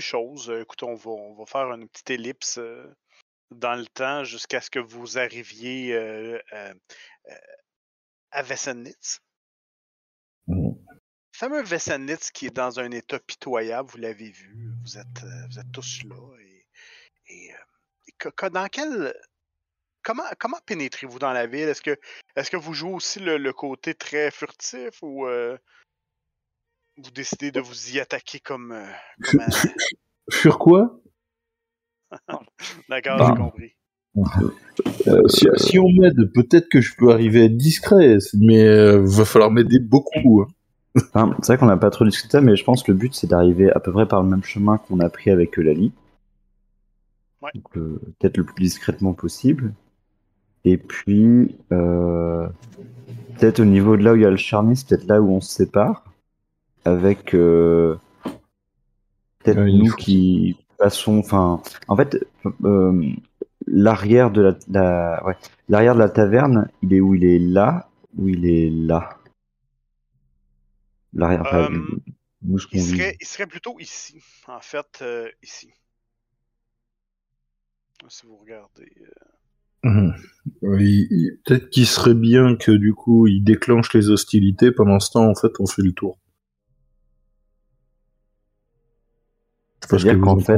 même chose. Écoute, on va, on va faire une petite ellipse euh, dans le temps jusqu'à ce que vous arriviez euh, euh, euh, à Wessenitz. Mhm. Le fameux Wessenitz qui est dans un état pitoyable, vous l'avez vu. Vous êtes, vous êtes tous là. Et, et, et que- que- dans quel. Comment, comment pénétrez-vous dans la ville? Est-ce que, est que vous jouez aussi le, le côté très furtif ou vous décidez de vous y attaquer comme. euh, comme un- Sur quoi? D'accord, Bah. j'ai compris. Euh, si, si on m'aide, peut-être que je peux arriver à être discret, mais euh, va falloir m'aider beaucoup. hein. Enfin, c'est vrai qu'on n'a pas trop discuté, mais je pense que le but c'est d'arriver à peu près par le même chemin qu'on a pris avec euh, Lali. Ouais. Donc, euh, Peut-être le plus discrètement possible. Et puis, euh, peut-être au niveau de là où il y a le charnis, peut-être là où on se sépare. Avec euh, peut-être Ouais, il nous qui passons. Enfin, en fait, euh, l'arrière de la, la- ouais, l'arrière de la taverne, il est où il est là, ou il est là? L'arrière. Euh, Il serait, il serait plutôt ici, en fait, euh, ici. Si vous regardez. euh, Mhm. Peut-être qu'il serait bien que du coup il déclenche les hostilités. Pendant ce temps, en fait, on fait le tour. C'est-à-dire qu'en fait-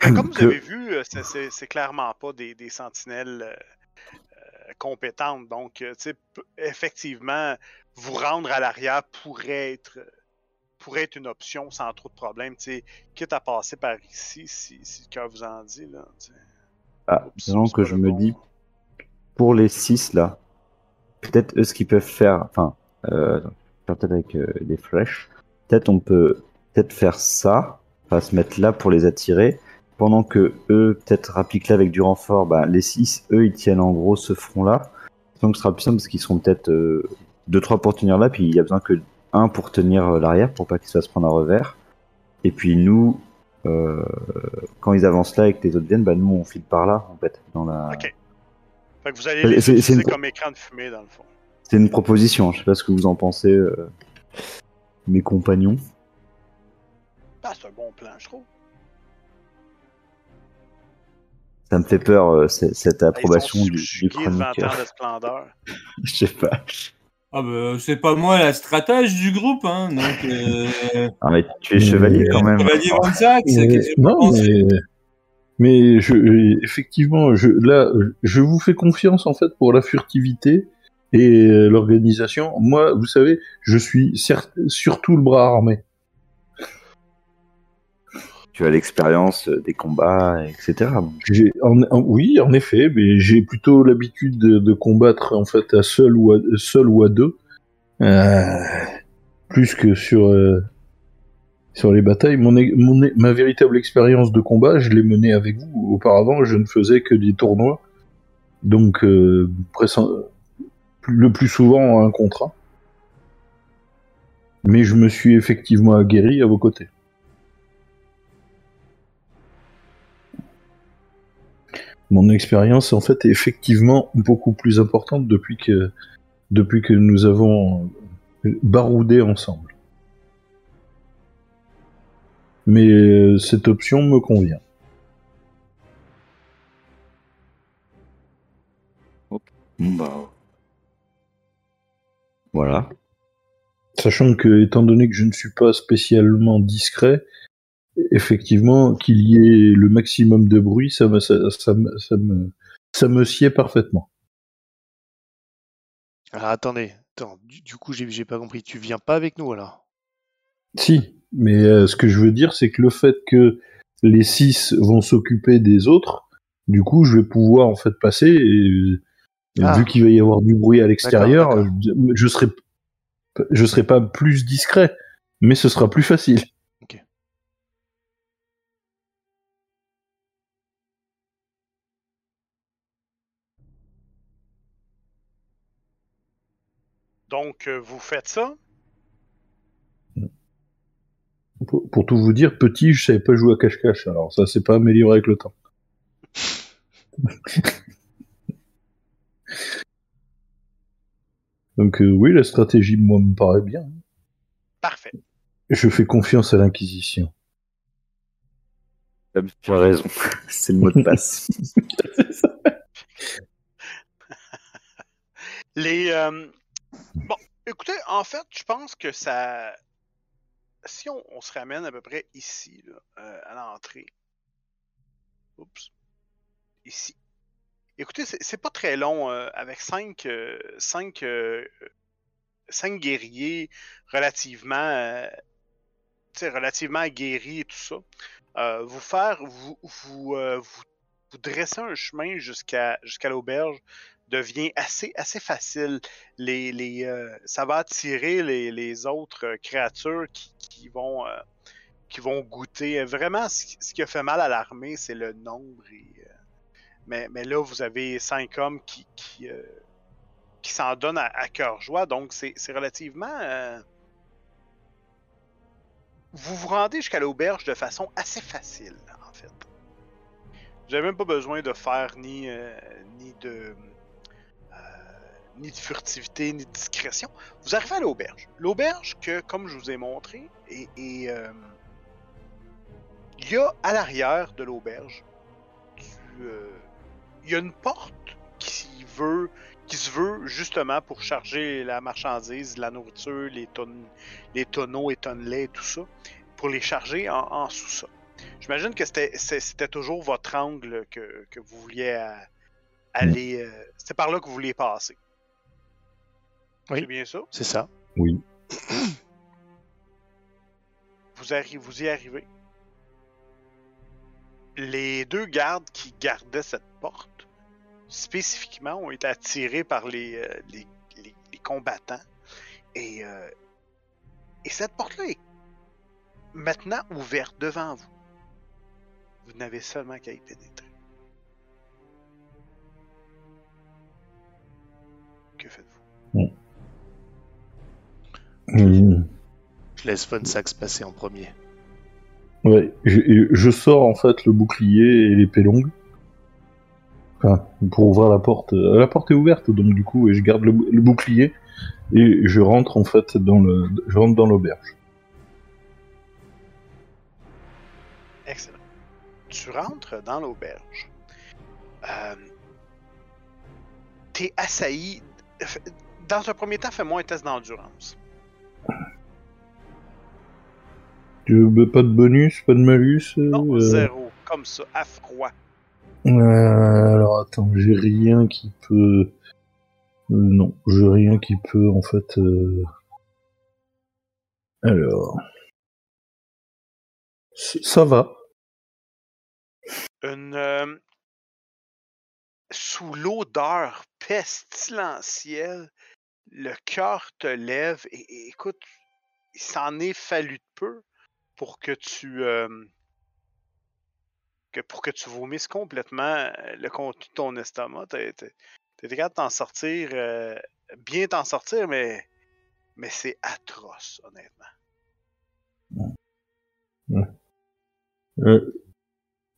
comme vous avez vu, euh, c'est- clairement pas des, des sentinelles euh, euh, compétentes. Donc, effectivement, vous rendre à l'arrière pourrait être, pourrait être une option sans trop de problèmes. tu sais, Quitte à passer par ici, si, si le cœur vous en dit. Là. Ah, disons que je me bon. dis, pour les 6 là, peut-être eux ce qu'ils peuvent faire, enfin, euh, peut-être avec euh, des flèches, peut-être on peut peut-être faire ça, enfin se mettre là pour les attirer, pendant que eux peut-être appliquent là avec du renfort, bah, les 6 eux ils tiennent en gros ce front là, donc ce sera plus simple parce qu'ils seront peut-être 2-3 pour tenir là, puis il y a besoin que un pour tenir euh, l'arrière pour pas qu'ils se fassent prendre un revers, et puis nous, euh, quand ils avancent là et que les autres viennent, bah nous on file par là en fait, dans la... Ok. Fait que vous allez C'est- les c'est- c'est utiliser une- comme écran de fumée, dans le fond. C'est une proposition, je sais pas ce que vous en pensez, euh, mes compagnons. Ah, c'est un bon plan, je trouve. Ça me fait peur, euh, cette approbation du, du subjugués de 20 ans chroniqueur. de splendeur. Je sais pas. Ah bah, c'est pas moi la stratège du groupe, hein, donc... Euh... Ah, mais tu es chevalier quand même. Chevalier Van Sax, Mais- qu'est-ce que vous non, mais, mais je, effectivement, je, là, je vous fais confiance en fait pour la furtivité et euh, l'organisation. Moi, vous savez, je suis surtout le bras armé. Tu as l'expérience des combats, etc. Oui, en effet, mais j'ai plutôt l'habitude de, combattre en fait à seul ou à, seul ou à deux, euh, plus que sur euh, sur les batailles. Mon, ma véritable expérience de combat, je l'ai menée avec vous. Auparavant, je ne faisais que des tournois, donc euh, le plus souvent un contrat. Mais je me suis effectivement aguerri à vos côtés. Mon expérience, en fait, est effectivement beaucoup plus importante depuis que, depuis que nous avons baroudé ensemble. Mais euh, cette option me convient. Bah. Voilà. Sachant que, étant donné que je ne suis pas spécialement discret, effectivement, qu'il y ait le maximum de bruit, ça me, ça, ça me, ça me, ça me sied parfaitement. Alors attendez, attends, du, du coup j'ai pas compris, tu viens pas avec nous alors? Si, mais euh, ce que je veux dire, c'est que le fait que les six vont s'occuper des autres, du coup, je vais pouvoir en fait passer. Et, et Ah. Vu qu'il va y avoir du bruit à l'extérieur, je, je serai, je serai pas plus discret, mais ce sera plus facile. Donc, euh, vous faites ça. Pour, pour tout vous dire, petit, je savais pas jouer à cache-cache, alors ça s'est pas amélioré avec le temps. Donc euh, oui, la stratégie, moi, me paraît bien. Parfait. Je fais confiance à l'Inquisition. Tu as raison. C'est le mot de passe. Les. euh, Bon, écoutez, en fait, je pense que ça. Si on, on se ramène à peu près ici, là, euh, à l'entrée. Oups. Ici. Écoutez, c'est pas très long, euh, avec cinq, euh, cinq, euh, cinq guerriers relativement, euh, relativement guéris et tout ça. Euh, vous faire, vous, vous, euh, vous, vous dresser un chemin jusqu'à jusqu'à l'auberge devient assez, assez facile. Les, les, euh, ça va attirer les, les autres euh, créatures qui, qui vont, euh, qui vont goûter. Vraiment, ce, ce qui a fait mal à l'armée, c'est le nombre. mais, mais là, vous avez cinq hommes qui, qui, qui s'en donnent à, cœur joie. Donc, c'est relativement. vous vous rendez jusqu'à l'auberge de façon assez facile, en fait. Vous n'avez même pas besoin de faire ni, ni de ni de furtivité, ni de discrétion. Vous arrivez à l'auberge. L'auberge que, comme je vous ai montré, euh, il y a à l'arrière de l'auberge, euh, il y a une porte qui veut, qui se veut justement pour charger la marchandise, la nourriture, les tonnes, les tonneaux et tonnelets et tout ça, pour les charger en, en sous-sol. J'imagine que c'était, c'est- toujours votre angle que, que vous vouliez euh, aller. euh, c'était par là que vous vouliez passer. Oui. C'est bien ça? C'est ça. Oui. Vous, arri- vous y arrivez. Les deux gardes qui gardaient cette porte, spécifiquement, ont été attirés par les, euh, les, les- les combattants. Et, euh, et cette porte-là est maintenant ouverte devant vous. Vous n'avez seulement qu'à y pénétrer. Que faites-vous? Je laisse Von Sax passer en premier. Ouais, je, je sors en fait le bouclier et l'épée longue. Enfin, pour ouvrir la porte. Euh, La porte est ouverte, donc du coup, et je garde le, bou- le bouclier et je rentre en fait dans le, je rentre dans l'auberge. Excellent. Tu rentres dans l'auberge. Euh, T'es assailli. Dans un premier temps, fais-moi un test d'endurance. Tu veux pas de bonus, pas de malus euh, Non, euh, zéro. Comme ça, à froid. euh, Alors attends, j'ai rien qui peut. Non, j'ai rien qui peut en fait. Alors, ça va. Une. euh, Sous l'odeur pestilentielle, le cœur te lève et, écoute, il s'en est fallu de peu pour que tu. que pour que tu vomisses complètement le contenu de ton estomac. T'es t'es capable de t'en sortir, bien t'en sortir, mais, mais c'est atroce, honnêtement. Euh,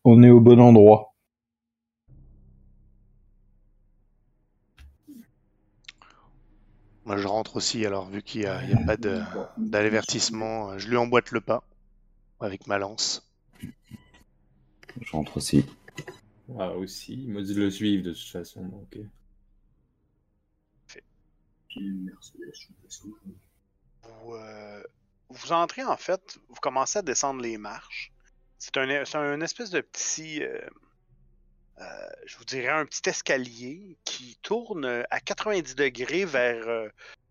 on est au bon endroit. Moi, je rentre aussi, alors, vu qu'il n'y a, il y a pas de- d'avertissement, je lui emboîte le pas avec ma lance. Je rentre aussi. Ah, aussi. Il m'a dit de le suivre de toute façon. Donc... euh. Vous, euh, vous entrez en fait, vous commencez à descendre les marches. C'est un, c'est un espèce de petit, euh, je vous dirais, un petit escalier qui tourne à 90 degrés vers, euh,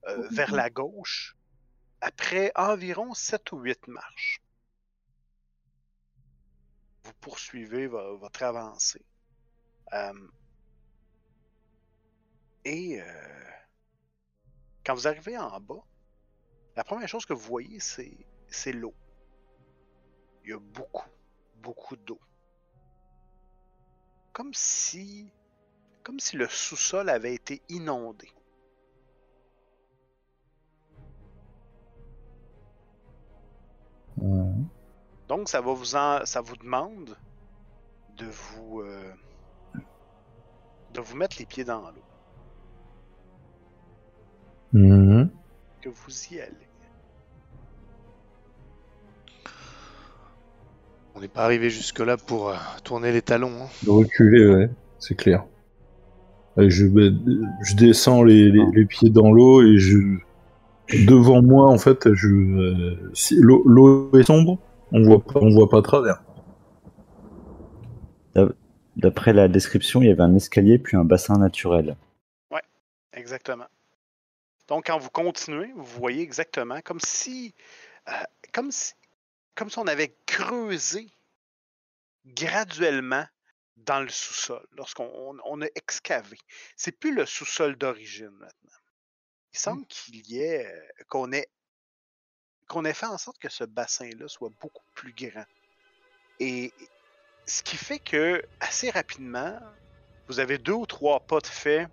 euh, vers la gauche après environ 7 ou 8 marches. Vous poursuivez vo- votre avancée. Euh, et euh, quand vous arrivez en bas, la première chose que vous voyez, c'est, c'est l'eau. Il y a beaucoup, beaucoup d'eau. Comme si, comme si le sous-sol avait été inondé. Donc, ça va vous en, ça vous demande de vous, euh, de vous mettre les pieds dans l'eau. Mhm. Que vous y allez. On n'est pas arrivé jusque-là pour euh, tourner les talons. hein. De reculer, ouais, c'est clair. Je, je descends les, les, les pieds dans l'eau et je. Devant moi, en fait, je. euh, si l'eau est sombre, on voit pas, on voit pas à travers. D'après la description, il y avait un escalier puis un bassin naturel. Exactement. Donc, quand vous continuez, vous voyez exactement comme si, euh, comme si, comme si on avait creusé graduellement dans le sous-sol, lorsqu'on on, on a excavé. C'est plus le sous-sol d'origine maintenant. Il semble qu'il y ait, euh, qu'on ait, qu'on ait fait en sorte que ce bassin-là soit beaucoup plus grand. Et ce qui fait que, assez rapidement, vous avez deux ou trois pas de fait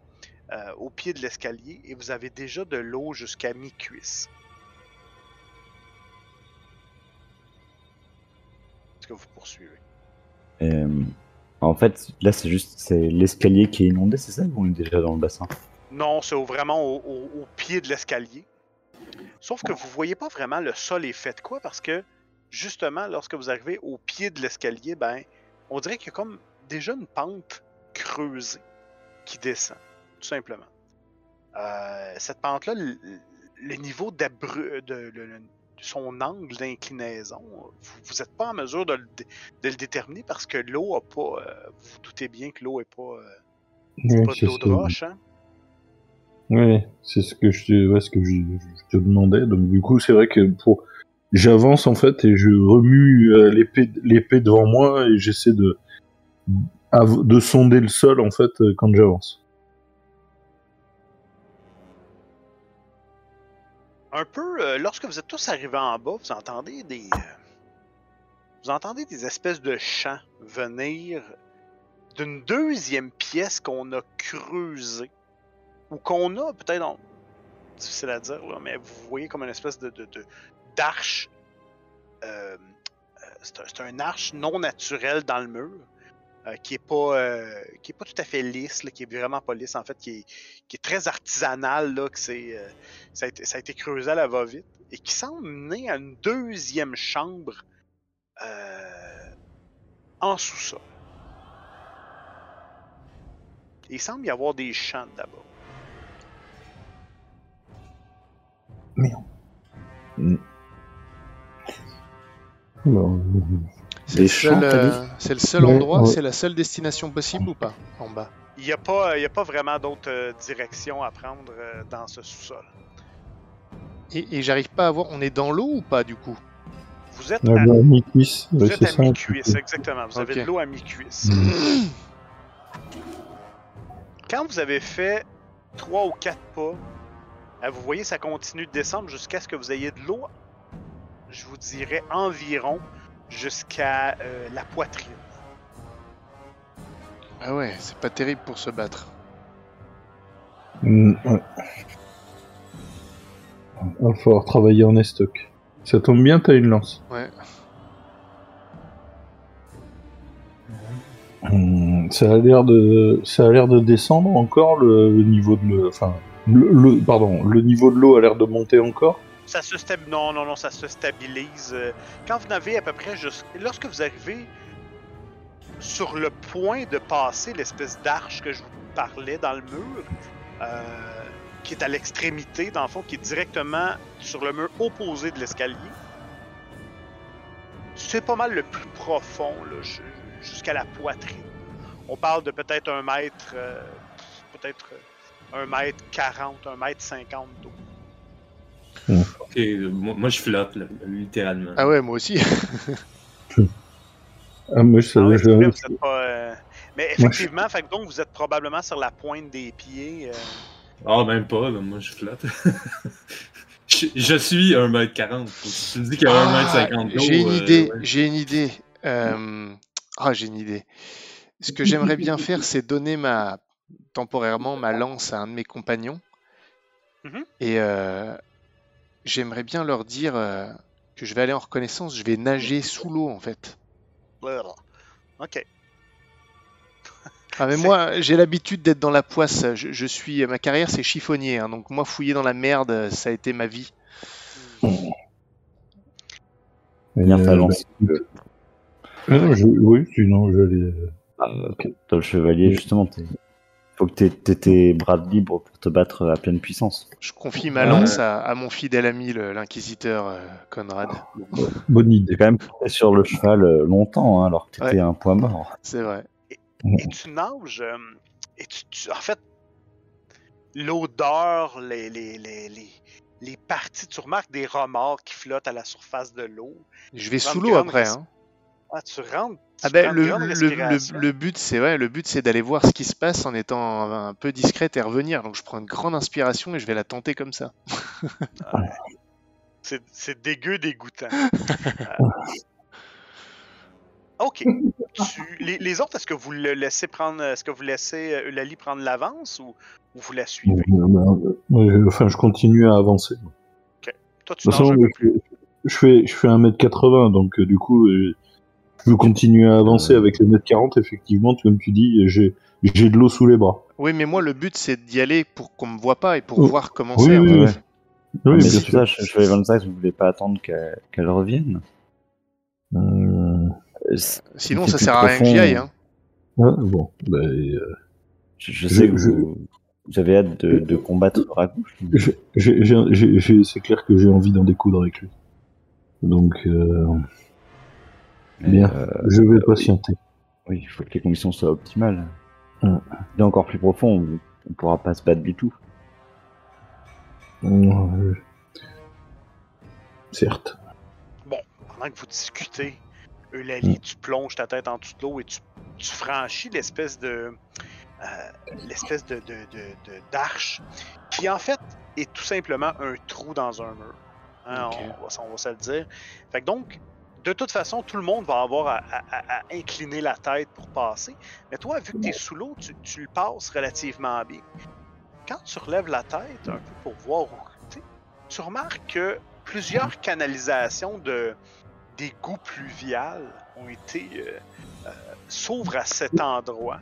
euh, au pied de l'escalier et vous avez déjà de l'eau jusqu'à mi-cuisse. Est-ce que vous poursuivez? Euh, en fait, là, c'est juste c'est l'escalier qui est inondé, c'est ça ou on est déjà dans le bassin? Non, c'est vraiment au, au- au pied de l'escalier. Sauf que vous voyez pas vraiment le sol est fait de quoi parce que justement, lorsque vous arrivez au pied de l'escalier, ben, on dirait qu'il y a comme déjà une pente creusée qui descend, tout simplement. Euh, cette pente-là, le, le niveau d'abru- de, le- son angle d'inclinaison, vous n'êtes pas en mesure de le, de le déterminer parce que l'eau a pas. euh, vous vous doutez bien que l'eau est pas, euh, Ouais, pas de c'est l'eau de roche, hein? Ouais, c'est ce que je te, ouais, ce que je, je te demandais. Donc du coup, c'est vrai que pour, j'avance en fait et je remue euh, l'épée, devant moi et j'essaie de, de sonder le sol en fait euh, quand j'avance. Un peu, euh, lorsque vous êtes tous arrivés en bas, vous entendez des. euh, vous entendez des espèces de chants venir d'une deuxième pièce qu'on a creusée. Ou qu'on a peut-être. Difficile à dire, mais vous voyez comme une espèce de. d'arche. euh, c'est, un, c'est un arche non naturelle dans le mur. Euh, qui est pas euh, qui est pas tout à fait lisse, là, qui est vraiment pas lisse en fait, qui est, qui est très artisanal là, que c'est euh, ça a, été, creusé à la va-vite et qui semble mener à une deuxième chambre en sous-sol. Il semble y avoir des champs d'abord. Alors, C'est le seul, euh, c'est le seul endroit, ouais. c'est la seule destination possible ou pas En bas? Il n'y a, pas- il y a pas vraiment d'autres euh, directions à prendre euh, dans ce sous-sol. Et, et j'arrive pas à voir, on est dans l'eau ou pas du coup? Vous êtes on à, a un mi-cuisse, vous ouais, êtes à mi-cuisse, exactement. Vous avez de l'eau à mi-cuisse. Mm. Quand vous avez fait trois ou quatre pas, euh, vous voyez, ça continue de descendre jusqu'à ce que vous ayez de l'eau, je vous dirais environ jusqu'à euh, la poitrine. Ah ouais, c'est pas terrible pour se battre. Mm, ouais. Il va falloir travailler en estoc. Ça tombe bien, t'as une lance. Ouais. Hum, ça a l'air de, ça a l'air de descendre encore le, le niveau de le, enfin, le, le- pardon, le niveau de l'eau a l'air de monter encore. Ça se stabilise. Non, non, non, ça se stabilise. euh, Quand vous n'avez à peu près. Lorsque vous arrivez sur le point de passer l'espèce d'arche que je vous parlais dans le mur, euh, qui est à l'extrémité, dans le fond, qui est directement sur le mur opposé de l'escalier, c'est pas mal le plus profond, jusqu'à la poitrine. On parle de peut-être un mètre. euh, peut-être un mètre quarante, un mètre cinquante d'eau. Ok, euh, moi, moi, je flotte, là, littéralement. Ah ouais, moi aussi. Ah, moi, je Ah ouais, je- c'est vrai, vous êtes pas, euh, Mais Moi, je- effectivement, fait que donc vous êtes probablement sur la pointe des pieds. euh, Ah, même pas, là, moi, je flotte. je, je suis 1m40. Si tu me dis qu'il y a Ah, 1m50 d'eau, j'ai une euh, idée, ouais. j'ai une idée. Euh, Ah, j'ai une idée. Ce que j'aimerais bien faire, c'est donner ma temporairement ma lance à un de mes compagnons. Mhm. Et euh, j'aimerais bien leur dire euh, que je vais aller en reconnaissance, je vais nager sous l'eau en fait. Ok. Ah mais moi, j'ai l'habitude d'être dans la poisse. Je, je suis, ma carrière c'est chiffonnier, hein, donc moi fouiller dans la merde, ça a été ma vie. Bien Euh, lance. bah, Ah non, je- oui, sinon j'allais. euh, ok. Toi, le chevalier, justement, t'es- faut que t'aies t'aies tes bras libres pour te battre à pleine puissance. Je confie ma lance à, à mon fidèle ami, l'inquisiteur euh, Conrad. Bonne idée. T'es quand même sur le cheval euh, longtemps, hein, alors que t'étais Ouais. à un point mort. C'est vrai. Et tu nages, euh, et tu, tu- en fait, l'odeur, les, les, les, les, les parties, tu remarques des remords qui flottent à la surface de l'eau. Je vais sous l'eau après. Hein. Ah, tu rentres. Ah ben, le, le, respiration. le, le but, c'est ouais, le but, c'est d'aller voir ce qui se passe en étant un, peu discrète et revenir. Donc, je prends une grande inspiration et je vais la tenter comme ça. C'est, c'est dégueu dégoûtant. Euh, ok. Tu- les, les autres, est-ce que vous le laissez prendre, est-ce que vous laissez euh, Eulalie prendre l'avance ou, ou vous la suivez? Enfin, je continue à avancer. De Toi, tu toute façon, je, je fais, je fais 1m80, donc euh, du coup, euh, je veux continuer à avancer avec le 1m40. Effectivement, comme tu dis, j'ai j'ai de l'eau sous les bras. Oui, mais moi, le but, c'est d'y aller pour qu'on me voit pas et pour Oh. voir comment Oui, c'est. oui, en oui. fait. Oui, mais sûr. ça, vais 25, vous voulez pas attendre qu'elle qu'elle revienne Euh, Euh, Sinon, c'est ça sert à rien que j'y aille. Hein. ah, bon, bah, euh, Je, je Je- sais que je- vous, vous avez hâte de, de combattre Ragouche. j'ai- j'ai- j'ai- j'ai- j'ai- c'est clair que j'ai envie d'en découdre avec lui. Donc, euh, bien. euh, je vais oui. patienter. oui, il faut que les conditions soient optimales. Mm. Et encore plus profond, on, on pourra pas se battre du tout. Euh, Certes. pendant que vous discutez. Eulalie, tu plonges ta tête en dessous de l'eau et tu, tu franchis l'espèce de. euh, l'espèce de, de, de- de- d'arche qui en fait est tout simplement un trou dans un mur. Hein, on, va, on va se le dire. Fait que donc, de toute façon, tout le monde va avoir à, incliner la tête pour passer. Mais toi, vu que tu es sous l'eau, tu, le passes relativement bien. Quand tu relèves la tête un peu pour voir où tu tu remarques que plusieurs canalisations de d'égouts pluviales ont été euh, euh, s'ouvrent à cet endroit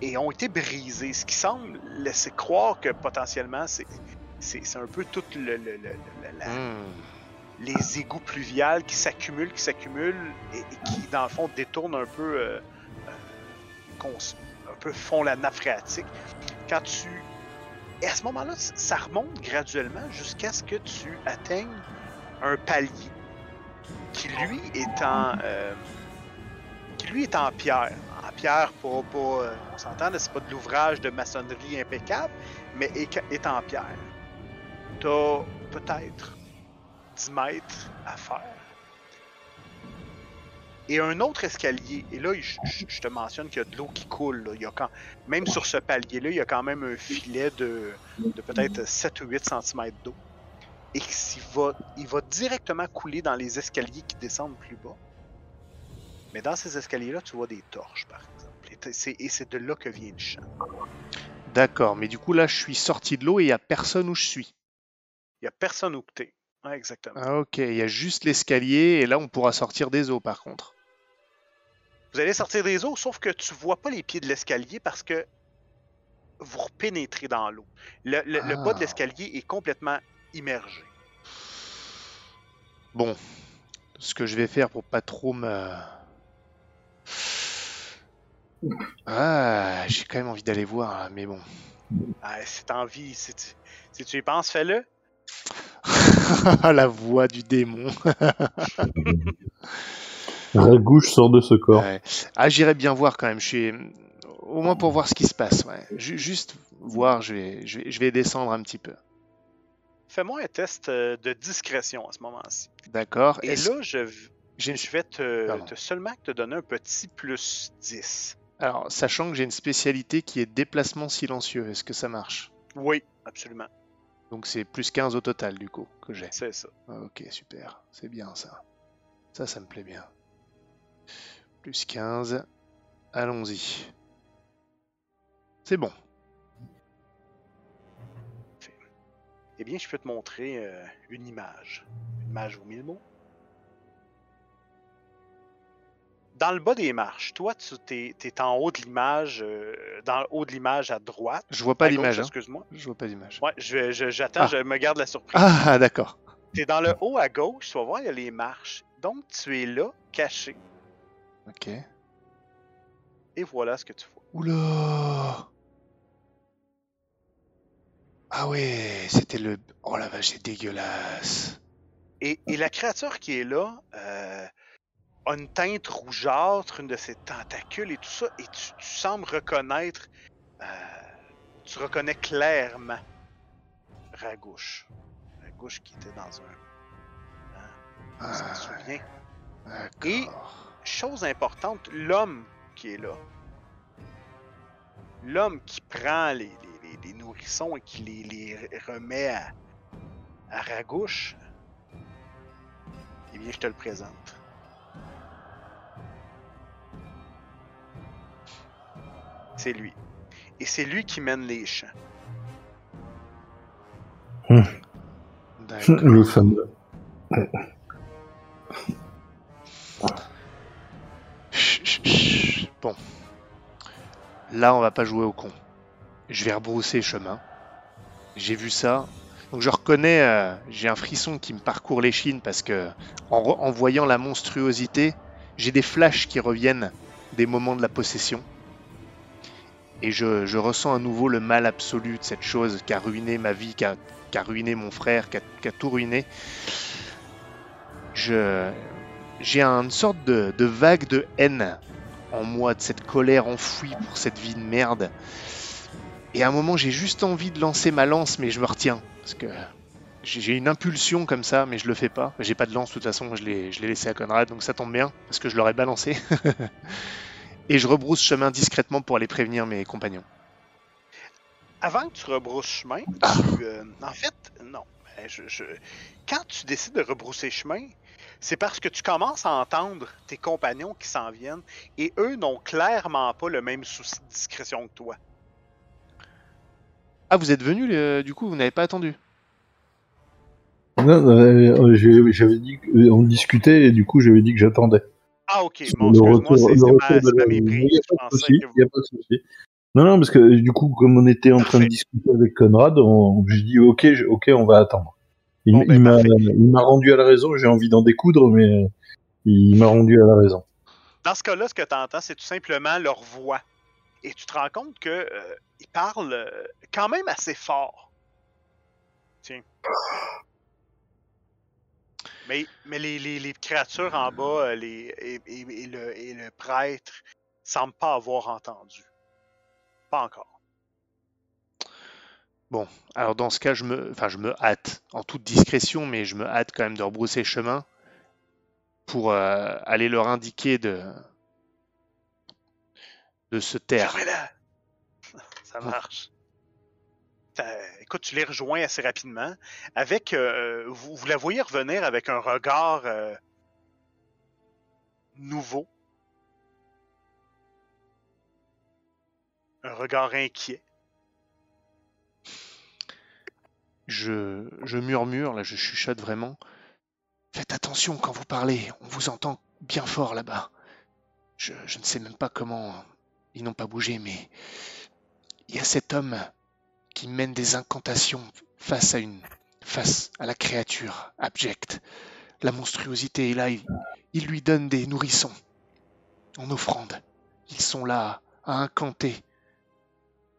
et ont été brisées, ce qui semble laisser croire que potentiellement c'est un peu tout le, le- le- le- la- Hmm. Les égouts pluviales qui s'accumulent, qui s'accumulent et, qui, dans le fond, détournent un peu, euh, euh, un peu font la nappe phréatique. Quand tu. Et à ce moment-là, ça remonte graduellement jusqu'à ce que tu atteignes un palier qui, lui, est en. euh, qui, lui, est en pierre. En pierre, pas. pas euh, on s'entend, c'est pas de l'ouvrage de maçonnerie impeccable, mais est, est en pierre. T'as peut-être 10 mètres à faire. Et un autre escalier, et là, je, je- je te mentionne qu'il y a de l'eau qui coule. là. Il y a quand, même sur ce palier-là, il y a quand même un filet de, de peut-être 7 ou 8 cm d'eau. Et qu'il va, il va directement couler dans les escaliers qui descendent plus bas. Mais dans ces escaliers-là, tu vois des torches, par exemple. Et c'est- Et c'est de là que vient le chant. D'accord, mais du coup, là, je suis sorti de l'eau et il n'y a personne où je suis. Il n'y a personne où que t'es. Ouais, exactement. Ah, ok, il y a juste l'escalier et là, on pourra sortir des eaux, par contre. Vous allez sortir des eaux, sauf que tu vois pas les pieds de l'escalier parce que vous repénétrez dans l'eau. Le, le- le bas de Ah. l'escalier est complètement immergé. Bon, ce que je vais faire pour pas trop me... Ah, j'ai quand même envie d'aller voir, là, mais bon. Ah, si t'as envie, si tu, si tu y penses, fais-le. La voix du démon. Ragouche sort de ce corps. Ouais. Ah, j'irais bien voir quand même. Je suis... Au moins pour voir ce qui se passe. Ouais. Juste voir, je vais, je, vais, je vais descendre un petit peu. Fais-moi un test euh, de discrétion à ce moment-ci. D'accord. Et là, je, v- j'ai une- je vais te, te seulement te donner un petit plus 10. Alors, sachant que j'ai une spécialité qui est déplacement silencieux, est-ce que ça marche? Oui, absolument. Donc c'est plus 15 au total du coup que j'ai. C'est ça. Ah, Ok, super. C'est bien ça. Ça, ça me plaît bien. Plus 15. Allons-y. C'est bon. Eh bien, je peux te montrer euh, une image. Une image vaut mille mots. Dans le bas des marches, toi, tu t'es, t'es en haut de l'image, euh, dans le haut de l'image à droite. Je vois pas l'image. hein. Excuse-moi. Je vois pas l'image. Ouais, je vais- je- j'attends, Ah. je me garde la surprise. Ah, d'accord. T'es dans le haut à gauche, tu vas voir, il y a les marches. Donc, tu es là, caché. Ok. Et voilà ce que tu vois. Oula Ah ouais, c'était le... Oh la vache, c'est dégueulasse. Et, et la créature qui est là euh, a une teinte rougeâtre, une de ses tentacules et tout ça, et tu, tu sembles reconnaître, euh, tu reconnais clairement Ragouche. Ragouche qui était dans un... hein, on s'en Ah, souvient. D'accord. Chose importante, l'homme qui est là. L'homme qui prend les, les- les- les nourrissons et qui les, les remet à, à Ragouche. Eh bien, je te le présente. C'est lui. Et c'est lui qui mène les champs. D'accord. Le fameux. Bon. Là, on va pas jouer au con. Je vais rebrousser chemin. J'ai vu ça. Donc je reconnais, euh, j'ai un frisson qui me parcourt l'échine parce que en, en voyant la monstruosité, j'ai des flashs qui reviennent des moments de la possession. Et je, ressens à nouveau le mal absolu de cette chose qui a ruiné ma vie, qui a, ruiné mon frère, qui a, tout ruiné. Je, j'ai une sorte de, vague de haine en moi, de cette colère enfouie pour cette vie de merde. Et à un moment, j'ai juste envie de lancer ma lance, mais je me retiens. Parce que j'ai une impulsion comme ça, mais je le fais pas. J'ai pas de lance, de toute façon, je l'ai laissé à Conrad, donc ça tombe bien, parce que je l'aurais balancé. Et je rebrousse chemin discrètement pour aller prévenir mes compagnons. Avant que tu rebrousses chemin, Ah. tu, euh, en fait, non. Je- je- Quand tu décides de rebrousser chemin, c'est parce que tu commences à entendre tes compagnons qui s'en viennent et eux n'ont clairement pas le même souci de discrétion que toi. Ah, vous êtes venus, le- du coup, vous n'avez pas attendu Non, euh, j'ai- j'avais dit qu'on discutait et du coup j'avais dit que j'attendais. Ah, ok. Bon, le excuse-moi, retour- c'est ma, ma méprise. Il y a Je pas de souci. Non, non, parce que du coup, comme on était en train de discuter avec Conrad, on, j'ai dit ok, je- ok, on va attendre. Il, Bon, ben, il m'a, rendu à la raison. J'ai envie d'en découdre, mais euh, il m'a rendu à la raison. Dans ce cas-là, ce que tu entends, c'est tout simplement leur voix. Et tu te rends compte que euh, ils parlent euh, quand même assez fort. Tiens. Mais, mais les, les- les créatures en bas, euh, les, et, et- et le, et le prêtre, semblent pas avoir entendu. Pas encore. Bon, alors dans ce cas, je me, enfin, je me hâte, en toute discrétion, mais je me hâte quand même de rebrousser chemin pour euh, aller leur indiquer de, de se taire. Ça marche. Écoute, tu les rejoins assez rapidement. Avec, euh, vous, la voyez revenir avec un regard euh, nouveau. Un regard inquiet. Je, je murmure, là, je chuchote vraiment. Faites attention quand vous parlez, on vous entend bien fort là-bas. Je ne sais même pas comment ils n'ont pas bougé, mais il y a cet homme qui mène des incantations face à une, face à la créature abjecte. La monstruosité est là, il, lui donne des nourrissons en offrande. Ils sont là à incanter.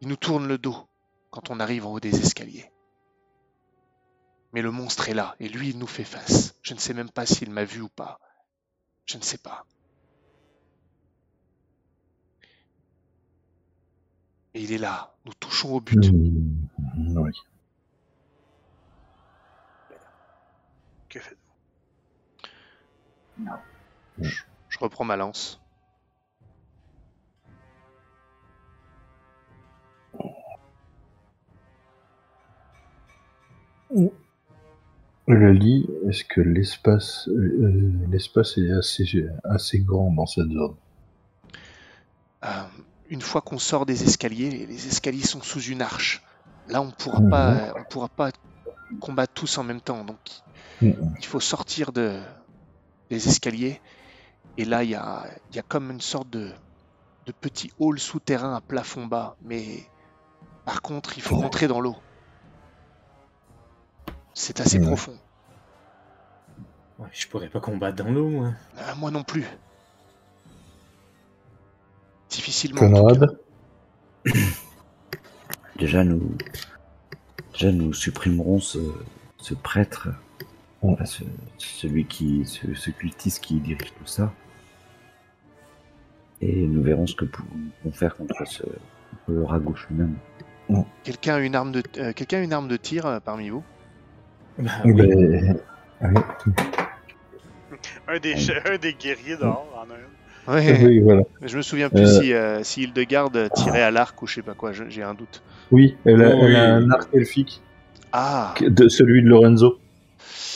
Ils nous tournent le dos quand on arrive en haut des escaliers. Mais le monstre est là, et lui, il nous fait face. Je ne sais même pas s'il m'a vu ou pas. Je ne sais pas. Et il est là. Nous touchons au but. Mmh, oui. Que faites Je reprends ma lance. Le lit, est-ce que l'espace, euh, l'espace est assez, assez grand dans cette zone? Euh, une fois qu'on sort des escaliers, les escaliers sont sous une arche. Là, on ne pourra pas, on pourra pas combattre tous en même temps. Donc, il faut sortir de, des escaliers. Et là, il y a, il y a comme une sorte de, de petit hall souterrain à plafond bas. Mais par contre, il faut rentrer dans l'eau. C'est assez profond. Ouais, je pourrais pas combattre dans l'eau, moi. Euh, moi non plus. Difficilement. Conrad Déjà, nous, déjà, nous supprimerons ce, ce prêtre, Ouais. enfin, ce- celui qui, ce, ce cultiste qui dirige tout ça. Et nous verrons ce que nous pouvons faire contre ce contre le rat gauche lui-même. Quelqu'un a une arme de, euh, quelqu'un a une arme de tir euh, parmi vous? Bah oui. Ben, allez. Un des, un des guerriers dehors en a une. Ouais. Oui, voilà. Mais Je me souviens plus Euh. si, euh, si Hildegarde tirait à l'arc ou je sais pas quoi. J'ai un doute. Oui, elle a, Oh, elle a oui. un arc elfique, Ah. de celui de Lorenzo.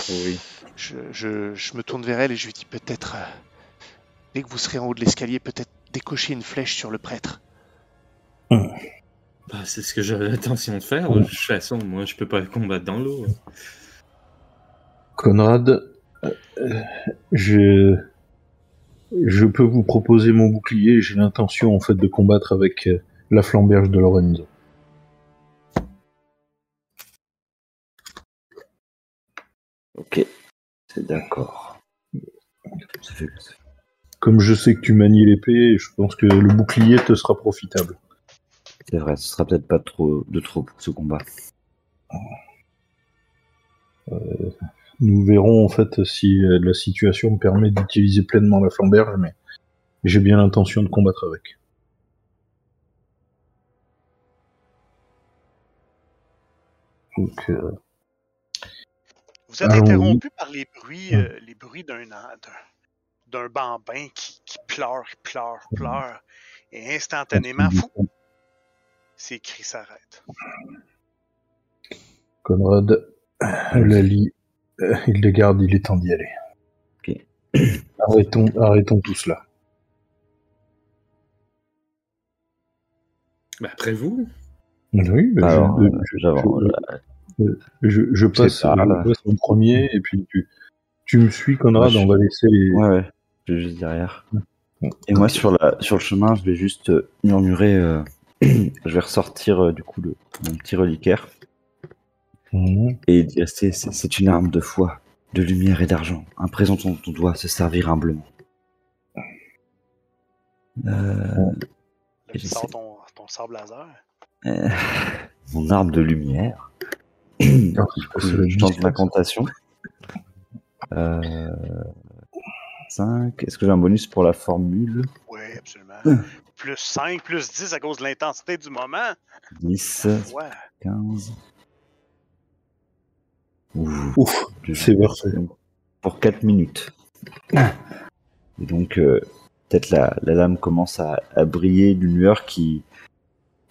oui. Je, je- je me tourne vers elle et je lui dis peut-être, euh, dès que vous serez en haut de l'escalier, peut-être décocher une flèche sur le prêtre. Bah, c'est ce que j'avais l'intention de faire. De toute façon, moi, je peux pas combattre dans l'eau. Conrad, euh, je, je peux vous proposer mon bouclier. J'ai l'intention en fait de combattre avec euh, la flamberge de Lorenzo. Ok, c'est d'accord. Comme je sais que tu manies l'épée, je pense que le bouclier te sera profitable. C'est vrai, ce sera peut-être pas trop de trop pour ce combat. Nous verrons en fait si euh, la situation me permet d'utiliser pleinement la flamberge, mais j'ai bien l'intention de combattre avec. Donc, euh, Vous êtes interrompu par les bruits, euh, les bruits d'un d'un- d'un bambin qui, qui pleure, pleure, pleure. Et instantanément, fou, ses cris s'arrêtent. Conrad, Lali, euh, il les garde, il est temps d'y aller. Ok. Arrêtons, arrêtons tout cela. Bah, après vous. Oui, mais Alors, je, je- j'avance. je- je- je passe, je en premier, et puis tu, tu me suis, Conrad, on va laisser les... Ouais, ouais, je suis juste derrière. Ouais. Et moi, sur, la, sur le chemin, je vais juste euh, murmurer. euh, je vais ressortir euh, du coup le, mon petit reliquaire Mhm. et dire c'est, c'est, c'est une arme de foi, de lumière et d'argent. Un présent dont on doit se servir humblement. Euh, je sors ton, ton sable laser. euh, mon arme de lumière. Ah, je tente l'incantation. Euh, 5. Est-ce que j'ai un bonus pour la formule? Oui, absolument. Plus 5, plus 10 à cause de l'intensité du moment. 10, Ouais. 15. Ouf, c'est parfait. Pour 4 minutes. Et donc, euh, peut-être la, la lame commence à, à briller d'une lueur qui,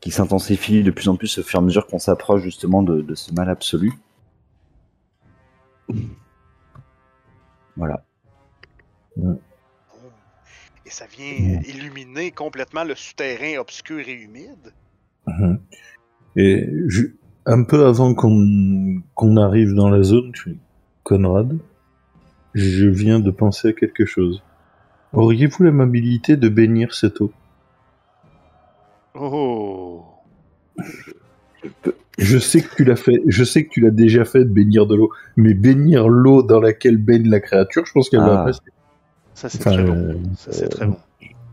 qui s'intensifie de plus en plus au fur et à mesure qu'on s'approche justement de, de ce mal absolu. Voilà. Oh. Et ça vient illuminer complètement le souterrain obscur et humide. Et je- un peu avant qu'on qu'on arrive dans la zone, Conrad, je viens de penser à quelque chose. Auriez-vous l'amabilité de bénir cette eau? Oh. Je sais que tu l'as fait, je sais que tu l'as déjà fait de bénir de l'eau, mais bénir l'eau dans laquelle baigne la créature, je pense qu'elle va Ah. passer. Ça, c'est Enfin, très bon. euh, Ça, c'est très bon.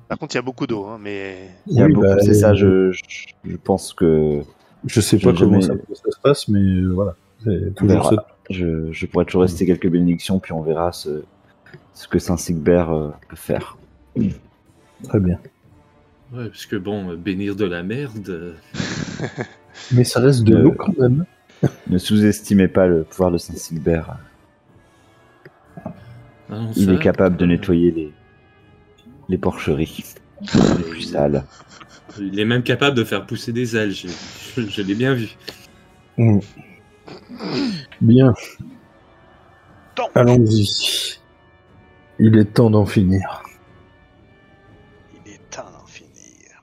Par contre, il y a beaucoup d'eau, hein, mais Il y a Oui, beaucoup, bah, c'est ça, euh, je, je, je pense que Je sais pas comment jamais- ça, ça se passe, mais euh, voilà. Toujours ça. Je, je pourrais toujours rester quelques bénédictions, puis on verra ce, ce que Saint-Sigbert euh, peut faire. Très bien. Ouais, parce que bon, bénir de la merde. Mais ça reste de l'eau quand même. Ne sous-estimez pas le pouvoir de Saint-Sigbert. ah Il ça, est capable de euh, nettoyer les, les porcheries les plus sales. Il est même capable de faire pousser des ailes. j'ai- Je, je l'ai bien vu. Mm. Bien, allons-y. Il est temps d'en finir. il est temps d'en finir.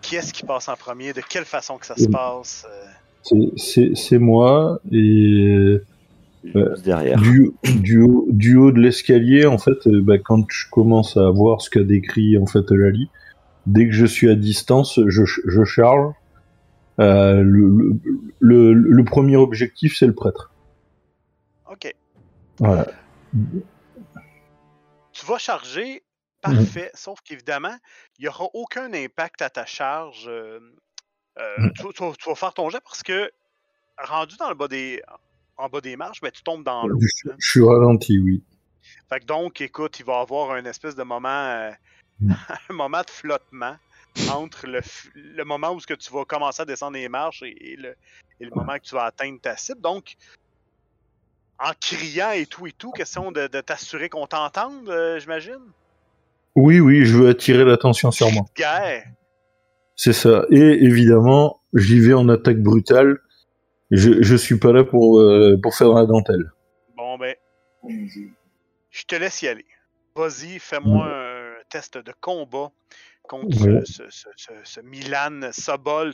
Qui est-ce qui passe en premier? De quelle façon que ça se passe? Euh, C'est- moi et Juste derrière. du, du, haut, du haut de l'escalier, en fait, euh, bah, quand je commence à voir ce qu'a décrit en fait Lali, dès que je suis à distance, je, je charge. Euh, le, le, le, le premier objectif, c'est le prêtre. Ok. Voilà. Tu vas charger parfait. Sauf qu'évidemment, il n'y aura aucun impact à ta charge. euh, euh, Mhm. tu, tu vas- tu vas faire ton jet parce que rendu dans le bas des, en bas des marches, ben, tu tombes dans l'eau. Je, je suis ralenti, oui. Fait que donc, écoute, il va y avoir un espèce de moment. un moment de flottement entre le, f- le moment où ce que tu vas commencer à descendre les marches et, et le, et le moment que tu vas atteindre ta cible. Donc, en criant et tout et tout, question de, de t'assurer qu'on t'entende, euh, j'imagine? Oui, oui, je veux attirer l'attention sur moi. Guerre. C'est ça. Et évidemment, j'y vais en attaque brutale. Je, je suis pas là pour, euh, pour faire la dentelle. Bon, ben, je te laisse y aller. Vas-y, fais-moi un test de combat contre ce- Ouais. ce, ce, ce- ce Milan Sobol.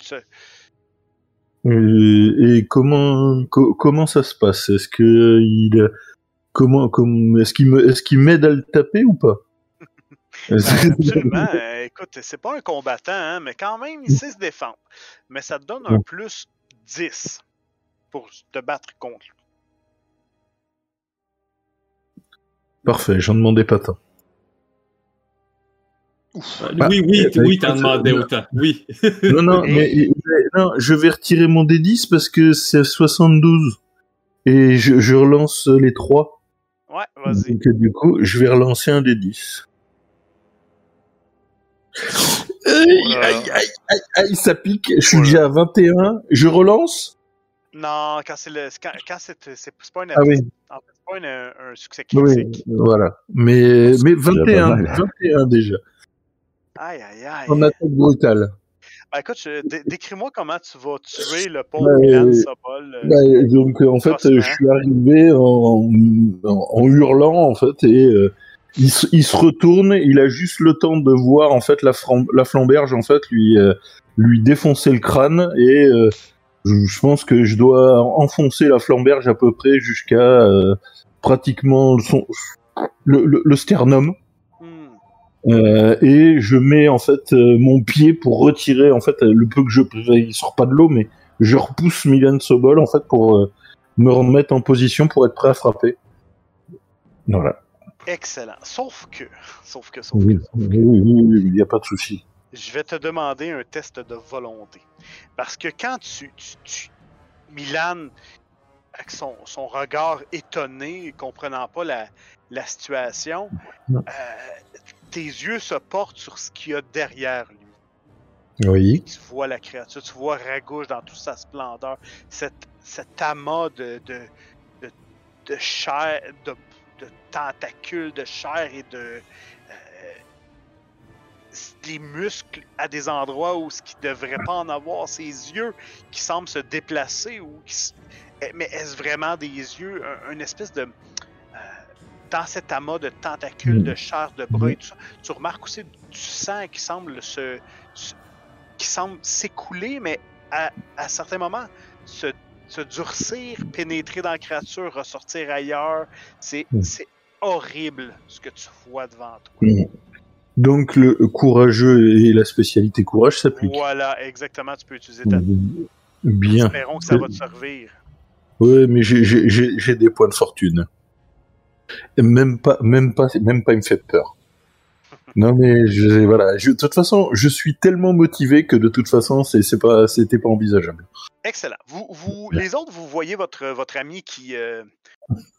Et comment co- comment ça se passe? Est-ce que il comment comme est-ce qu'il me est-ce qu'il m'aide à le taper ou pas? Absolument. Euh, écoute, c'est pas un combattant, hein, mais quand même, il sait se défendre. Mais ça te donne un plus 10 pour te battre contre lui. Parfait, j'en demandais pas tant. Bah, oui, oui, euh, oui, t'en écoute, demandais euh, autant. Oui. Non non, mais mais non, je vais retirer mon D10 parce que c'est 72 et je, je relance les trois. Ouais, vas-y. Donc du coup, je vais relancer un D10. Aïe, aïe, aïe, aïe, aïe, ça pique. Je suis Voilà. déjà à 21. Je relance? Non, quand c'est le. Quand, quand c'est, c'est, c'est pas un Ah oui. En fait, c'est pas un, un succès Oui, critique. voilà. Mais, mais déjà pas 21, mal. 21 déjà. Aïe, aïe, aïe. En attaque brutale. Ben, écoute, décris-moi comment tu vas tuer le pauvre Ben, Milan Sobol. euh, Bah, donc euh, en fait, euh, je suis arrivé en, en, en hurlant en fait et euh, il, se- il se retourne. Il a juste le temps de voir en fait la, la flamberge en fait lui euh, lui défoncer le crâne et euh, je, je pense que je dois enfoncer la flamberge à peu près jusqu'à euh, pratiquement son, le, le, le sternum. Euh, et je mets en fait euh, mon pied pour retirer en fait le peu que je il sort pas de l'eau mais je repousse Milan Sobol en fait pour euh, me remettre en position pour être prêt à frapper. Voilà. Excellent. Sauf que. Sauf que, sauf Oui, que. oui, oui, oui, il n'y a pas de souci. je vais te demander un test de volonté. Parce que quand tu, tu, tu- Milan, avec son, son regard étonné, comprenant pas la, la situation, euh, tes yeux se portent sur ce qu'il y a derrière lui. Oui. Tu vois la créature, tu vois Ragouche dans toute sa splendeur, cet, cet amas de, de, de, de chair, de, de tentacules, de chair et de. euh, des muscles à des endroits où ce qui devrait pas en avoir, ses yeux qui semblent se déplacer ou qui s- eh, mais est-ce vraiment des yeux, un, une espèce de euh, dans cet amas de tentacules, Mm. de chair, de bras et tout ça, tu remarques aussi du sang qui semble se, se- qui semble s'écouler, mais à, à certains moments se, se durcir, pénétrer dans la créature, ressortir ailleurs. C'est Mm. c'est horrible ce que tu vois devant toi. Donc le courageux et la spécialité courage s'appliquent. Voilà, exactement, tu peux utiliser ta. Bien. Espérons que ça va te servir. Ouais, mais j'ai des points de fortune. Même pas, même pas, même pas, il me fait peur. Non mais je, voilà, je, de toute façon, je suis tellement motivé que de toute façon, c'est c'est pas, c'était pas envisageable. Excellent. Vous, vous, les autres, vous voyez votre, votre ami qui, euh,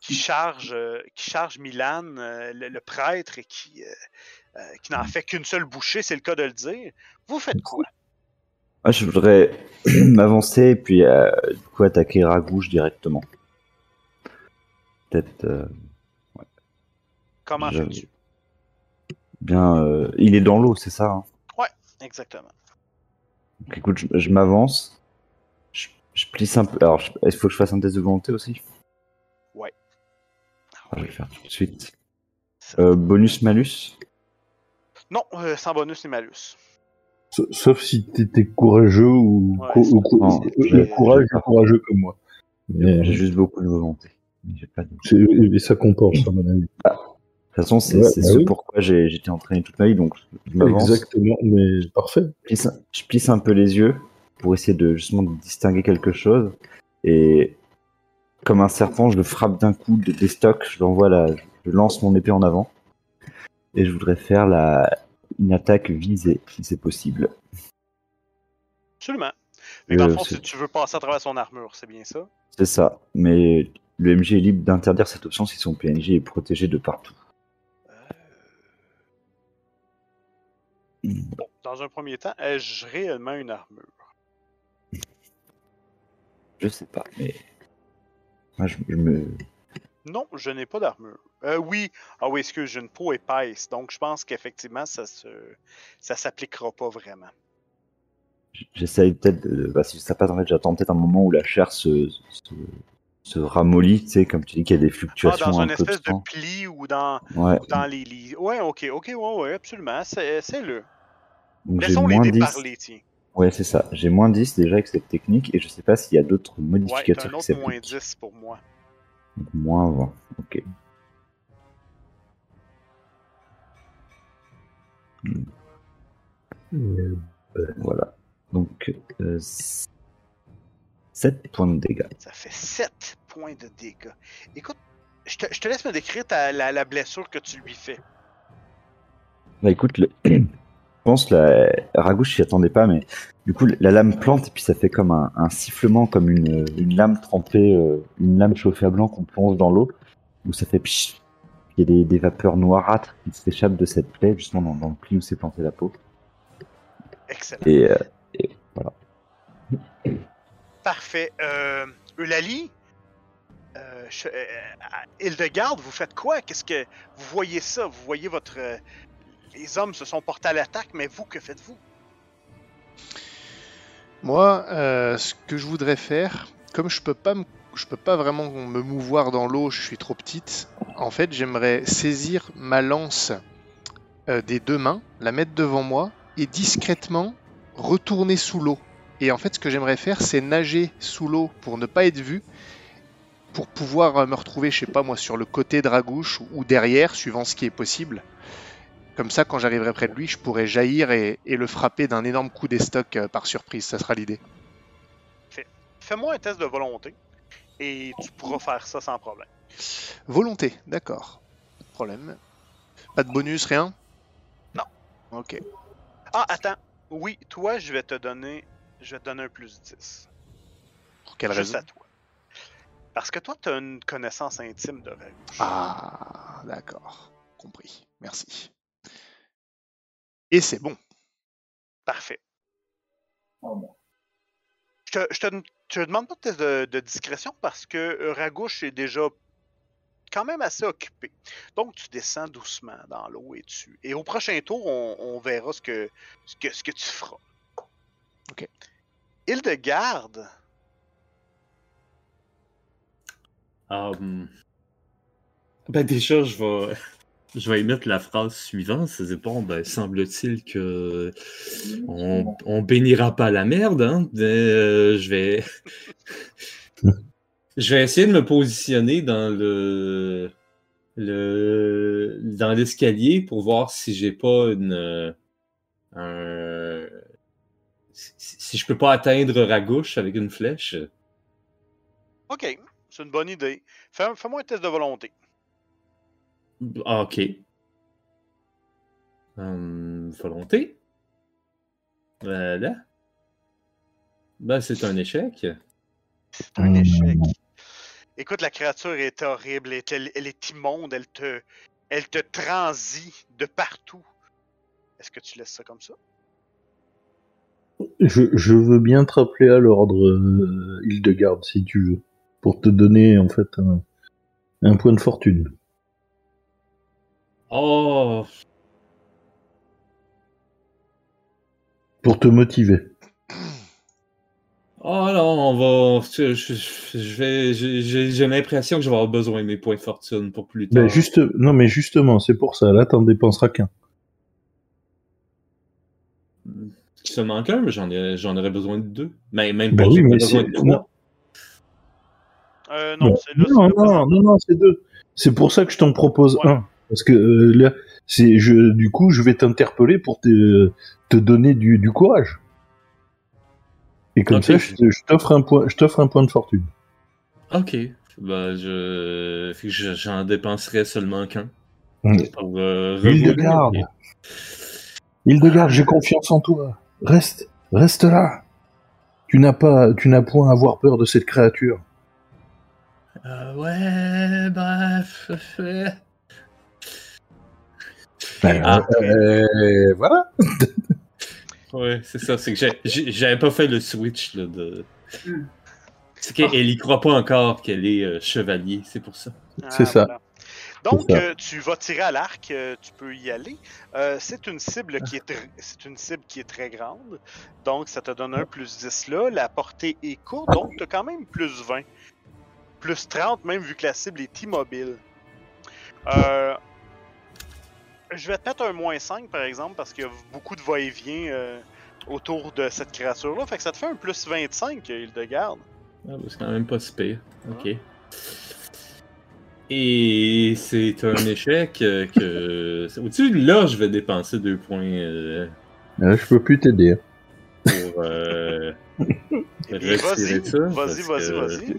qui, charge, euh, qui charge Milan, euh, le, le prêtre, et qui, euh, euh, qui n'en fait qu'une seule bouchée, c'est le cas de le dire. Vous faites quoi? Moi, je voudrais m'avancer et puis euh, du coup attaquer Ragouche directement. Peut-être euh, Comment Je- fais-tu? bien. euh, il est dans l'eau, c'est ça. hein? Exactement. Donc, écoute, je, je m'avance. Je, je plisse un peu. Alors, il faut que je fasse un test de volonté aussi? Ah, je vais le faire tout de suite. Euh, bonus malus? Non, euh, sans bonus ni malus. Sa- Sauf si t'étais courageux ou, Ouais, co- ou cou- Non, le j'ai- courage j'ai est courageux comme moi. Mais J'ai juste beaucoup de volonté. Pas de- et ça compense à mon avis. Toute façon, c'est Ouais, c'est bah ce oui. pourquoi j'ai- j'étais entraîné toute ma vie, donc je m'avance. Exactement, mais parfait. Je plisse, je plisse un peu les yeux pour essayer de justement de distinguer quelque chose. Et comme un serpent, je le frappe d'un coup de, des stocks, je l'envoie là, je lance mon épée en avant. et je voudrais faire la une attaque visée si c'est possible. Absolument. Mais dans le fond, c'est- si tu veux passer à travers son armure, c'est bien ça? C'est ça, mais le MJ est libre d'interdire cette option si son PNJ est protégé de partout. Bon, dans un premier temps, ai-je réellement une armure? Je sais pas, mais moi je, je me Non, je n'ai pas d'armure. Euh, oui, ah oui, excuse, j'ai une peau épaisse, donc je pense qu'effectivement, ça se, ça s'appliquera pas vraiment. J'essaye peut-être de. Bah, si ça passe, en fait, j'attends peut-être un moment où la chair se, se, se ramollit, tu sais, comme tu dis qu'il y a des Ah, fluctuations dans un une peu de espèce de temps. pli ou dans, Ouais, ou dans les lits. Ouais, ok, ok, ouais, ouais, absolument, c'est, c'est le. donc j'ai Laissons les moins dés 10. parler, tiens. Ouais, c'est ça. J'ai moins 10 déjà avec cette technique et je sais pas s'il y a d'autres Ouais, modificateurs un qui autre moins s'appliquent. 10 pour moi. Donc, Moins 20, ok. Euh, Voilà. Donc, euh, 7 points de dégâts. Ça fait 7 points de dégâts. Écoute, je te, je te laisse me décrire ta- la, la blessure que tu lui fais. Bah écoute, le- je pense la Ragouche s'y attendait pas, mais du coup la lame plante et puis ça fait comme un, un sifflement, comme une, une lame trempée, euh, une lame chauffée à blanc qu'on plonge dans l'eau, où ça fait pchit. Il y a des, des vapeurs noirâtres qui s'échappent de cette plaie, justement dans, dans le pli où s'est plantée la peau. Excellent. Et, euh, et voilà. Parfait. Euh, Eulalie, euh, je- euh, Hildegarde, vous faites quoi? Qu'est-ce que vous voyez ça? Vous voyez votre. euh, les hommes se sont portés à l'attaque, mais vous, que faites-vous? Moi, euh, ce que je voudrais faire, comme je peux pas me- je peux pas vraiment me mouvoir dans l'eau, je suis trop petite. En fait, j'aimerais saisir ma lance euh, des deux mains, la mettre devant moi et discrètement retourner sous l'eau. Et en fait, ce que j'aimerais faire, c'est nager sous l'eau pour ne pas être vu, pour pouvoir euh, me retrouver, je sais pas moi, sur le côté de Ragouche ou derrière, suivant ce qui est possible. Comme ça, quand j'arriverai près de lui, je pourrais jaillir et, et le frapper d'un énorme coup d'estoc euh, par surprise. Ça sera l'idée. Fais-moi un test de volonté et tu pourras faire ça sans problème. Volonté, d'accord. Pas de problème. Pas de bonus, rien? Non. Ok. Ah, attends. Oui, toi, je vais te donner. Je vais te donner un plus 10. Pour quelle Juste raison? à toi. Parce que toi, tu as une connaissance intime de Ragouche. Ah, d'accord. Compris. Merci. Et c'est bon. Parfait. Je te, je te, je te demande pas de test de, de discrétion parce que euh, Ragouche est déjà quand même assez occupé. Donc, tu descends doucement dans l'eau et tu. Et au prochain tour, on, on verra ce que, ce, que, ce que tu feras. Ok. Hildegarde, Ah, hum. Ben déjà, je vais, je vais émettre la phrase suivante. C'est bon, ben semble-t-il que on, on bénira pas la merde, hein. mais, euh, je vais, je vais essayer de me positionner dans le, le, dans l'escalier pour voir si j'ai pas une, euh, si je peux pas atteindre Ragouche avec une flèche. ok, c'est une bonne idée. Fais- Fais-moi un test de volonté. Ah, ok. Hum, volonté? Voilà. Ben, c'est un échec. C'est un Hum. échec. Écoute, la créature est horrible, elle, est- elle est immonde, elle te, elle te transit de partout. Est-ce que tu laisses ça comme ça? Je, je veux bien te rappeler à l'ordre, euh, Hildegarde, si tu veux, pour te donner en fait un, un point de fortune. Oh, Pour te motiver. oh non, on va. Je, je- je vais. j'ai- l'impression que je vais avoir besoin de mes points de fortune pour plus tard. Ben juste, non mais justement, c'est pour ça. Là, t'en dépenseras qu'un. Seulement qu'un, mais j'en ai- j'en aurais besoin de deux. Mais même Ben pas, oui, mais besoin de trois. Euh, non, Non. Non, non, non, non, c'est deux. C'est pour ça que je t'en propose Ouais. un. Parce que euh, là, c'est, je, du coup, je vais t'interpeller pour te, te donner du, du courage. Et comme ça, je, t'offre un point, je t'offre un point de fortune. Ok. Ben, je. J'en dépenserai seulement qu'un. Pour, euh, Hildegarde. rerouler. Hildegarde, j'ai confiance en toi. Reste, reste là. Tu n'as pas, tu n'as point à avoir peur de cette créature. Euh, ouais, bref. euh, Ben, Ah. euh, voilà. Ouais, c'est ça. C'est que j'avais pas fait le switch là, de. C'est qu'elle y croit pas encore qu'elle est euh, chevalier, c'est pour ça. C'est ça. voilà. Donc, C'est ça. euh, tu vas tirer à l'arc, euh, tu peux y aller. Euh, c'est une cible qui est c'est une cible qui est très grande. Donc, ça te donne un plus 10 là. La portée est courte, donc tu as quand même plus 20. Plus 30, même vu que la cible est immobile. Euh, je vais te mettre un moins 5 par exemple, parce qu'il y a beaucoup de va-et-vient euh, autour de cette créature-là. Fait que ça te fait un plus 25, Hildegarde. Ah, bah, c'est quand même pas si pire. Ok. Et c'est un échec euh, que. Au-dessus, là, je vais dépenser deux points euh, Euh, je peux plus t'aider. pour euh, Eh Vas-y, vas-y, vas-y.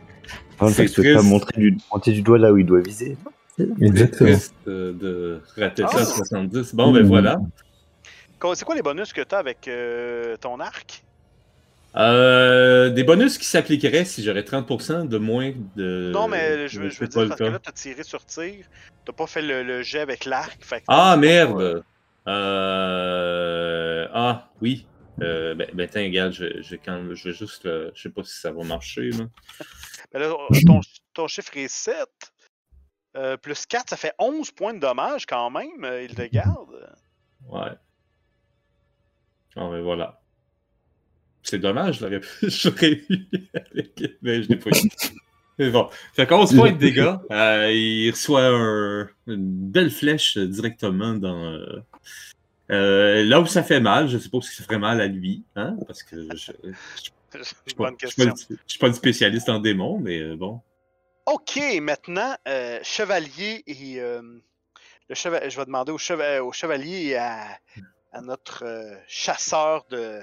Par contre, C'est je peux pas montrer du, pointer du doigt là où il doit viser. Exactement. euh, de rater ça à Ah. 70. Bon, ben Mmh. voilà. C'est quoi les bonus que tu as avec euh, ton arc? Euh, des bonus qui s'appliqueraient si j'aurais 30% de moins de. non, mais je, je veux dire, parce que là, t'as tiré sur tir, t'as pas fait le, le jet avec l'arc. fait que- Ah merde! Euh... Ah oui. Euh, ben, ben tiens, regarde, je, je, quand, je vais juste. euh, je sais pas si ça va marcher. Là. Mais là, ton, ton chiffre est 7. Euh, plus 4, ça fait 11 points de dommage quand même, euh, Hildegarde. Ouais. Ah ben voilà. C'est dommage, j'aurais pu. J'aurais eu avec. Mais je l'ai pas eu. Mais bon. Fait qu'on se points de dégâts. Euh, il reçoit un- une belle flèche directement dans. là où ça fait mal, je suppose que ça ferait mal à lui, hein, parce que je, je, je pas, Bonne je question. je suis pas une spécialiste en démons, mais euh, bon. Ok, maintenant, euh, chevalier et. euh, le cheva- Je vais demander au, cheva- au chevalier et à, à notre euh, chasseur de.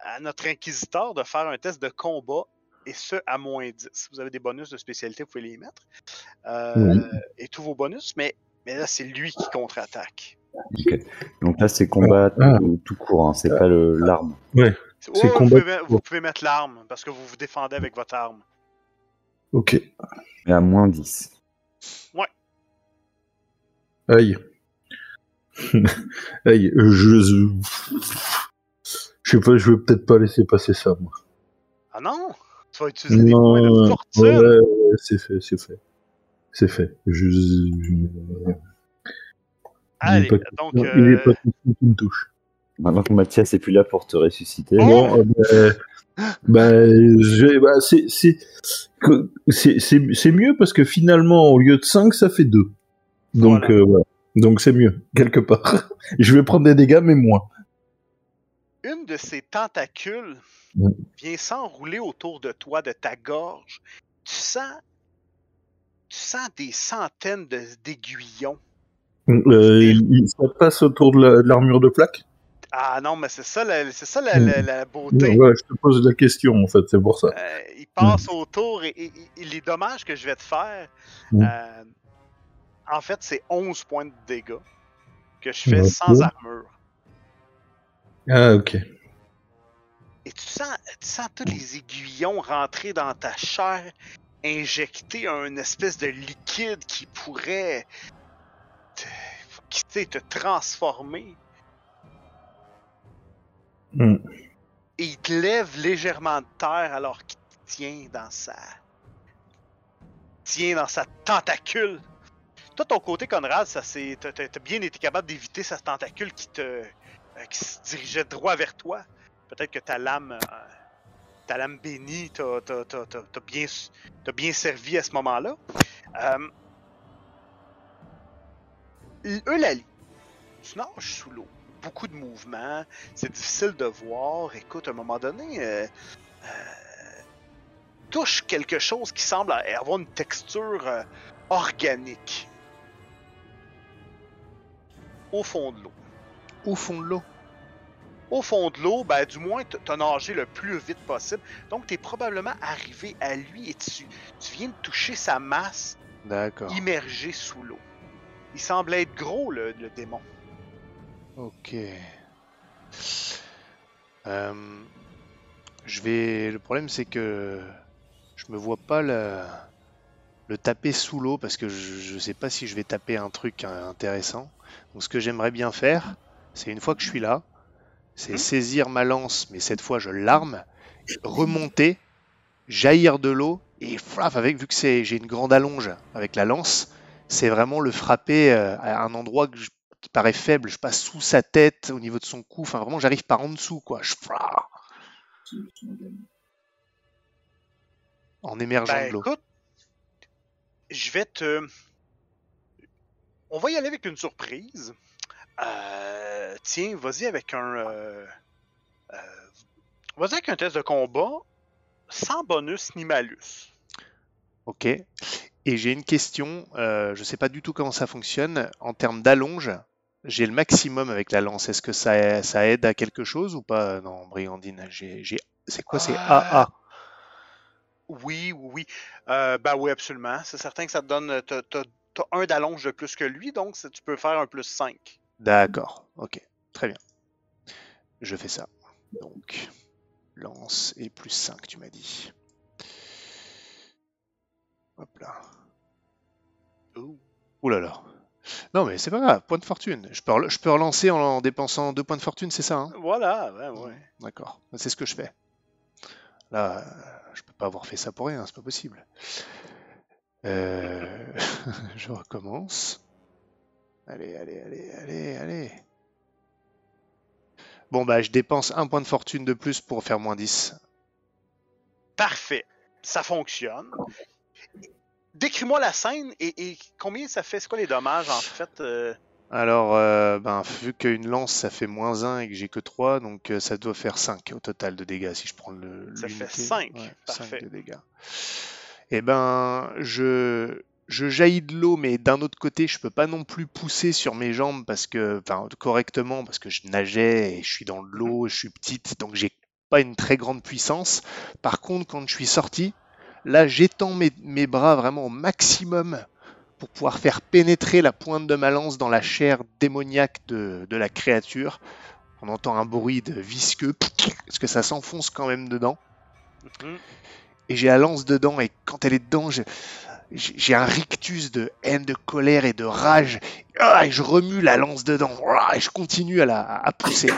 à notre inquisiteur de faire un test de combat, et ce à moins 10. Si vous avez des bonus de spécialité, vous pouvez les mettre. Euh, Oui. Et tous vos bonus, mais, mais là, c'est lui qui contre-attaque. Donc là, c'est combat Ah. tout, tout court, hein, c'est pas le- l'arme. Ouais, Vous, combat- pouvez, vous pouvez mettre l'arme, parce que vous vous défendez avec votre arme. Ok. Mais à moins 10. Aïe. Aïe. Je. Je sais pas, je vais peut-être pas laisser passer ça, moi. Ah non? Tu vas utiliser des points de Non, fortune? ouais, ouais, c'est fait, c'est fait. C'est fait. Je... je- Allez, il est pas- donc. il est euh, pas tout seul qui me touche. Maintenant que Mathias est plus là pour te ressusciter. Bon, euh, bah, bah, je- bah, c'est, c'est, que- c'est, c'est, c'est mieux parce que finalement, au lieu de 5, ça fait 2. Donc, Voilà. euh, voilà. Donc, c'est mieux, quelque part. je vais prendre des dégâts, mais moins. une de ces tentacules vient s'enrouler autour de toi, de ta gorge. Tu sens, tu sens des centaines de- d'aiguillons. Euh, ça passe autour de, la- de l'armure de plaque Ah non, mais c'est ça, la, c'est ça la, Mm. la- la beauté. Ouais, je te pose la question, en fait, c'est pour ça. Euh, il passe autour et, et- et les dommages que je vais te faire, Mm. euh, en fait, c'est 11 points de dégâts que je fais sans armure. Ah, ok. Et tu sens, tu sens tous les aiguillons rentrer dans ta chair, injecter un espèce de liquide qui pourrait te, qui, te transformer. Hmm. Et il te lève légèrement de terre alors qu'il te tient dans sa. tient dans sa tentacule. Toi, ton côté, Conrad, ça c'est. T'as t'as- t'as bien été capable d'éviter sa tentacule qui te. euh, qui se dirigeait droit vers toi. Peut-être que ta lame. euh, ta lame bénie t'a t'a- t'a- t'a- t'a bien, bien servi à ce moment-là. Euh, L- Eulalie, tu nages sous l'eau. Beaucoup de mouvements. C'est difficile de voir. Écoute, à un moment donné, euh, euh, touche quelque chose qui semble avoir une texture euh, organique. Au fond de l'eau. Au fond de l'eau. Au fond de l'eau, ben, du moins, t'as nagé le plus vite possible. Donc, t'es probablement arrivé à lui et tu, tu viens de toucher sa masse immergée sous l'eau. il semble être gros, le, le démon. Ok. Euh, je vais. Le problème, c'est que je me vois pas le, le taper sous l'eau parce que je, je sais pas si je vais taper un truc intéressant. Donc, ce que j'aimerais bien faire, c'est une fois que je suis là, c'est Mhm. saisir ma lance, mais cette fois je l'arme, remonter, jaillir de l'eau et flaf, avec vu que j'ai une grande allonge avec la lance, c'est vraiment le frapper euh, à un endroit que je- qui paraît faible. Je passe sous sa tête, au niveau de son cou. Enfin, vraiment, j'arrive par en dessous, quoi. Je- en émergeant Ben de l'eau. je vais te. On va y aller avec une surprise. Euh, tiens, vas-y avec un. euh, euh, vas-y avec un test de combat sans bonus ni malus. Ok. Et j'ai une question. je sais pas du tout comment ça fonctionne. En termes d'allonge, j'ai le maximum avec la lance. Est-ce que ça, ça aide à quelque chose ou pas Non, Brigandine. J'ai, C'est quoi? C'est Ah. AA. Oui, oui, oui. Euh, ben oui, absolument. C'est certain que ça te donne. T'as, un d'allonge de plus que lui, donc tu peux faire un plus 5. D'accord. Ok. Très bien. Je fais ça. Donc, lance et plus 5, tu m'as dit. Hop là. Ouh là là. Non, mais c'est pas grave. Point de fortune. Je peux, rel- je peux relancer en, en dépensant deux points de fortune, c'est ça hein? Voilà, ben ouais. D'accord. C'est ce que je fais. Là, je peux pas avoir fait ça pour rien, c'est pas possible. Euh, je recommence. Allez, allez, allez, allez, allez. Bon, bah, je dépense un point de fortune de plus pour faire moins 10. Parfait. Ça fonctionne. Décris-moi la scène et, et combien ça fait, c'est quoi les dommages en fait euh, Alors, euh, ben, vu qu'une lance, ça fait moins 1 et que j'ai que 3, donc euh, ça doit faire 5 au total de dégâts si je prends le. Ça fait l'unité. 5, Ouais, parfait. 5 de dégâts. Et ben, je, je jaillis de l'eau, mais d'un autre côté, je peux pas non plus pousser sur mes jambes parce que, enfin, correctement, parce que je nageais et je suis dans de l'eau, je suis petite, donc j'ai pas une très grande puissance. Par contre, quand je suis sorti, là, j'étends mes, mes bras vraiment au maximum pour pouvoir faire pénétrer la pointe de ma lance dans la chair démoniaque de, de la créature. On entend un bruit de visqueux, parce que ça s'enfonce quand même dedans. mhm. Et j'ai la lance dedans, et quand elle est dedans, je- j'ai un rictus de haine, de colère et de rage. Ah, et je remue la lance dedans, Ah, et je continue à la à pousser.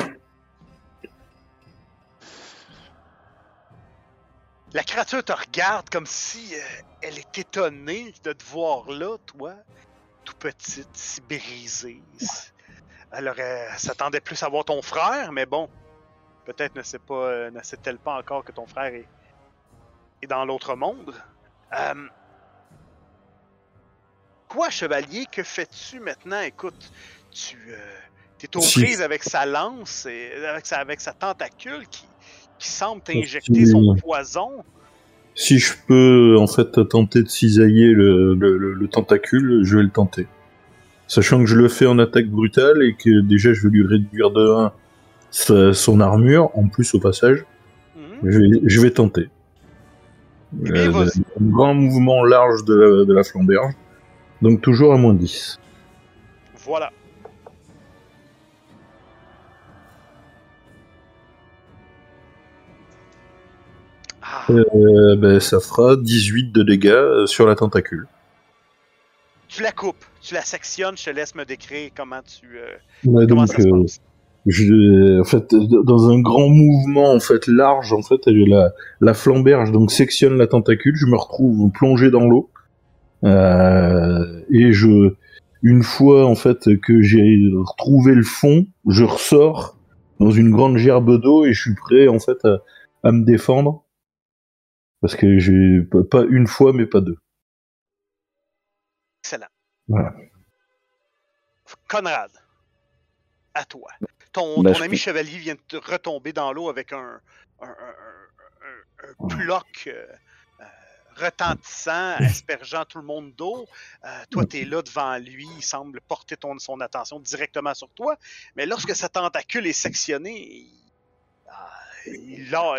La créature te regarde comme si euh, elle est étonnée de te voir là, toi, tout petite, si brisée. Elle aurait s'attendait plus à voir ton frère, mais bon, peut-être ne sait pas, euh, ne sait-elle pas encore que ton frère est, est dans l'autre monde. Euh, quoi, chevalier, que fais-tu maintenant? Écoute, tu euh, es aux prises avec sa lance et avec sa, avec sa tentacule qui, qui semble Si- t'injecter son poison. Si je peux en fait tenter de cisailler le, le- le- le tentacule, je vais le tenter. Sachant que je le fais en attaque brutale et que déjà je vais lui réduire de 1 sa- son armure, en plus au passage, Mhm. je vais, je vais tenter. Eh Euh, un grand mouvement large de la, de la flamberge. Donc toujours à moins 10. Voilà. Euh, ben, ça fera 18 de dégâts euh, sur la tentacule. tu la coupes, tu la sectionnes, je te laisse me décrire comment tu euh, Ouais, comment donc, ça se euh, passe. je, en fait, dans un grand mouvement en fait large, en fait, la, la flamberge donc sectionne la tentacule. Je me retrouve plongé dans l'eau Euh, et je, une fois en fait que j'ai retrouvé le fond, je ressors dans une grande gerbe d'eau et je suis prêt en fait à, à me défendre parce que j'ai pas- une fois mais pas deux. Excellent. Voilà. Conrad, à toi. Ton, Ben, ton ami peux- chevalier vient de te retomber dans l'eau avec un, un, un, un- un- un ploc euh, euh, retentissant, aspergeant tout le monde d'eau. Euh, toi, tu es là devant lui, il semble porter ton, son attention directement sur toi, mais lorsque sa tentacule est sectionnée, il, ah, il a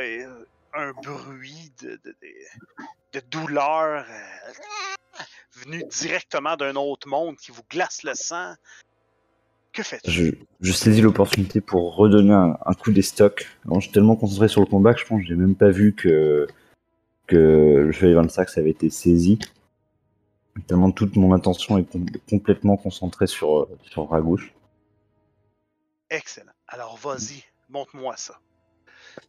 un bruit de, de, de- douleur euh, venu directement d'un autre monde qui vous glace le sang. Que faites-tu? Je, je saisis l'opportunité pour redonner un, un coup des stocks. Alors, je suis tellement concentré sur le combat que je pense que j'ai même pas vu que, que le chevalier Van Sax avait été saisi. Tellement toute mon attention est com- complètement concentrée sur, sur Ragouche. Excellent. Alors vas-y, montre-moi ça.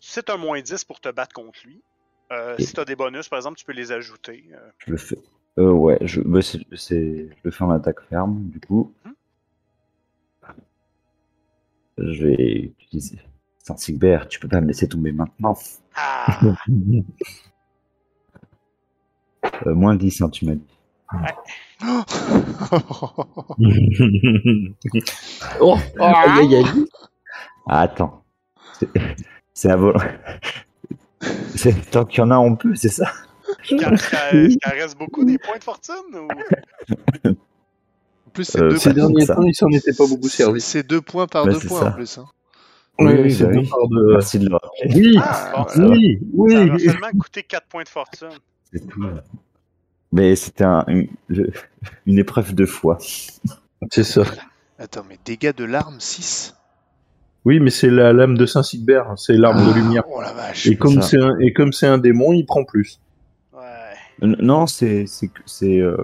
C'est un moins 10 pour te battre contre lui. Euh, Et- Si tu as des bonus, par exemple, tu peux les ajouter. Euh, Je le fais. Euh, ouais, je, bah, c'est, c'est- je le fais en attaque ferme, du coup. Mhm. Je vais utiliser. Saint-Sigbert, tu peux pas me laisser tomber maintenant. Ah! Euh, moins 10, hein, tu m'as dit. Oh, aïe, aïe, aïe. Ah, attends. C'est, à vol. Tant qu'il y en a, on peut, c'est ça? En reste beaucoup des points de fortune? Ou... En plus, c'est Euh, deux, Ces derniers ça. temps, il s'en était pas beaucoup servi. c'est deux points par Ouais, deux points ça. en plus. hein. Oui, oui, c'est bah de oui. part de- Merci de le rappeler. Oui, Ah, bon, oui, oui. ça va seulement coûter 4 points de fortune. C'est tout. Mais c'était un- une, une épreuve de foi. C'est ça. Attends, mais dégâts de l'arme 6 Oui, mais c'est la lame de Saint-Sigbert, c'est l'arme de lumière. Oh la vache. Et comme c'est un, et comme c'est un démon, il prend plus. Ouais. Non, c'est c'est que- c'est euh,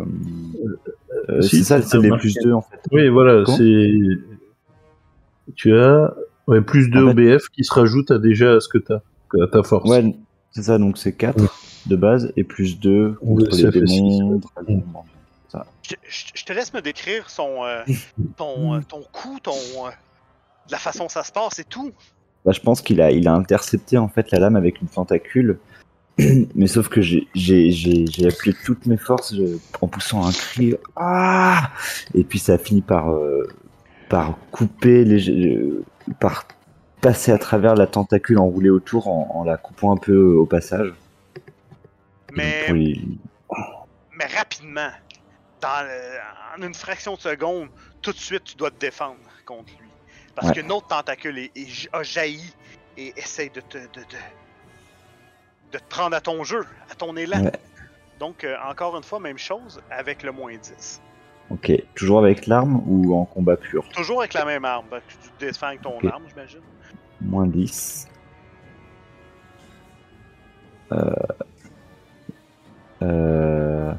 euh, Si, c'est ça, c'est les plus 2 en fait. Oui, voilà, c'est. Tu as ouais, plus de En fait- OBF qui se rajoute à déjà à ce que tu as, à ta force. Ouais, c'est ça, donc c'est 4 de base et plus 2 Ouais, contre les démons. six, dragons, Je, je- je te laisse me décrire son, euh, ton, euh, ton coup, ton, la façon dont ça se passe et tout. Bah, je pense qu'il a, il a intercepté en fait la lame avec une tentacule. Mais sauf que j'ai, j'ai, j'ai, j'ai appuyé toutes mes forces je- en poussant un cri. Ah Et puis ça a fini par, euh, par couper, les, euh, par passer à travers la tentacule enroulée autour en, en la coupant un peu au passage. Mais, mais rapidement, dans le- en une fraction de seconde, tout de suite, tu dois te défendre contre lui. Parce Ouais. qu'une autre tentacule est- est- a jailli et essaye de te, de, de, de te prendre à ton jeu, à ton élan. Ouais. Donc, euh, encore une fois, même chose avec le moins 10. Ok, toujours avec l'arme ou en combat pur? Toujours avec la même arme. parce que tu te défends avec ton arme, j'imagine. Moins 10. Euh... Euh...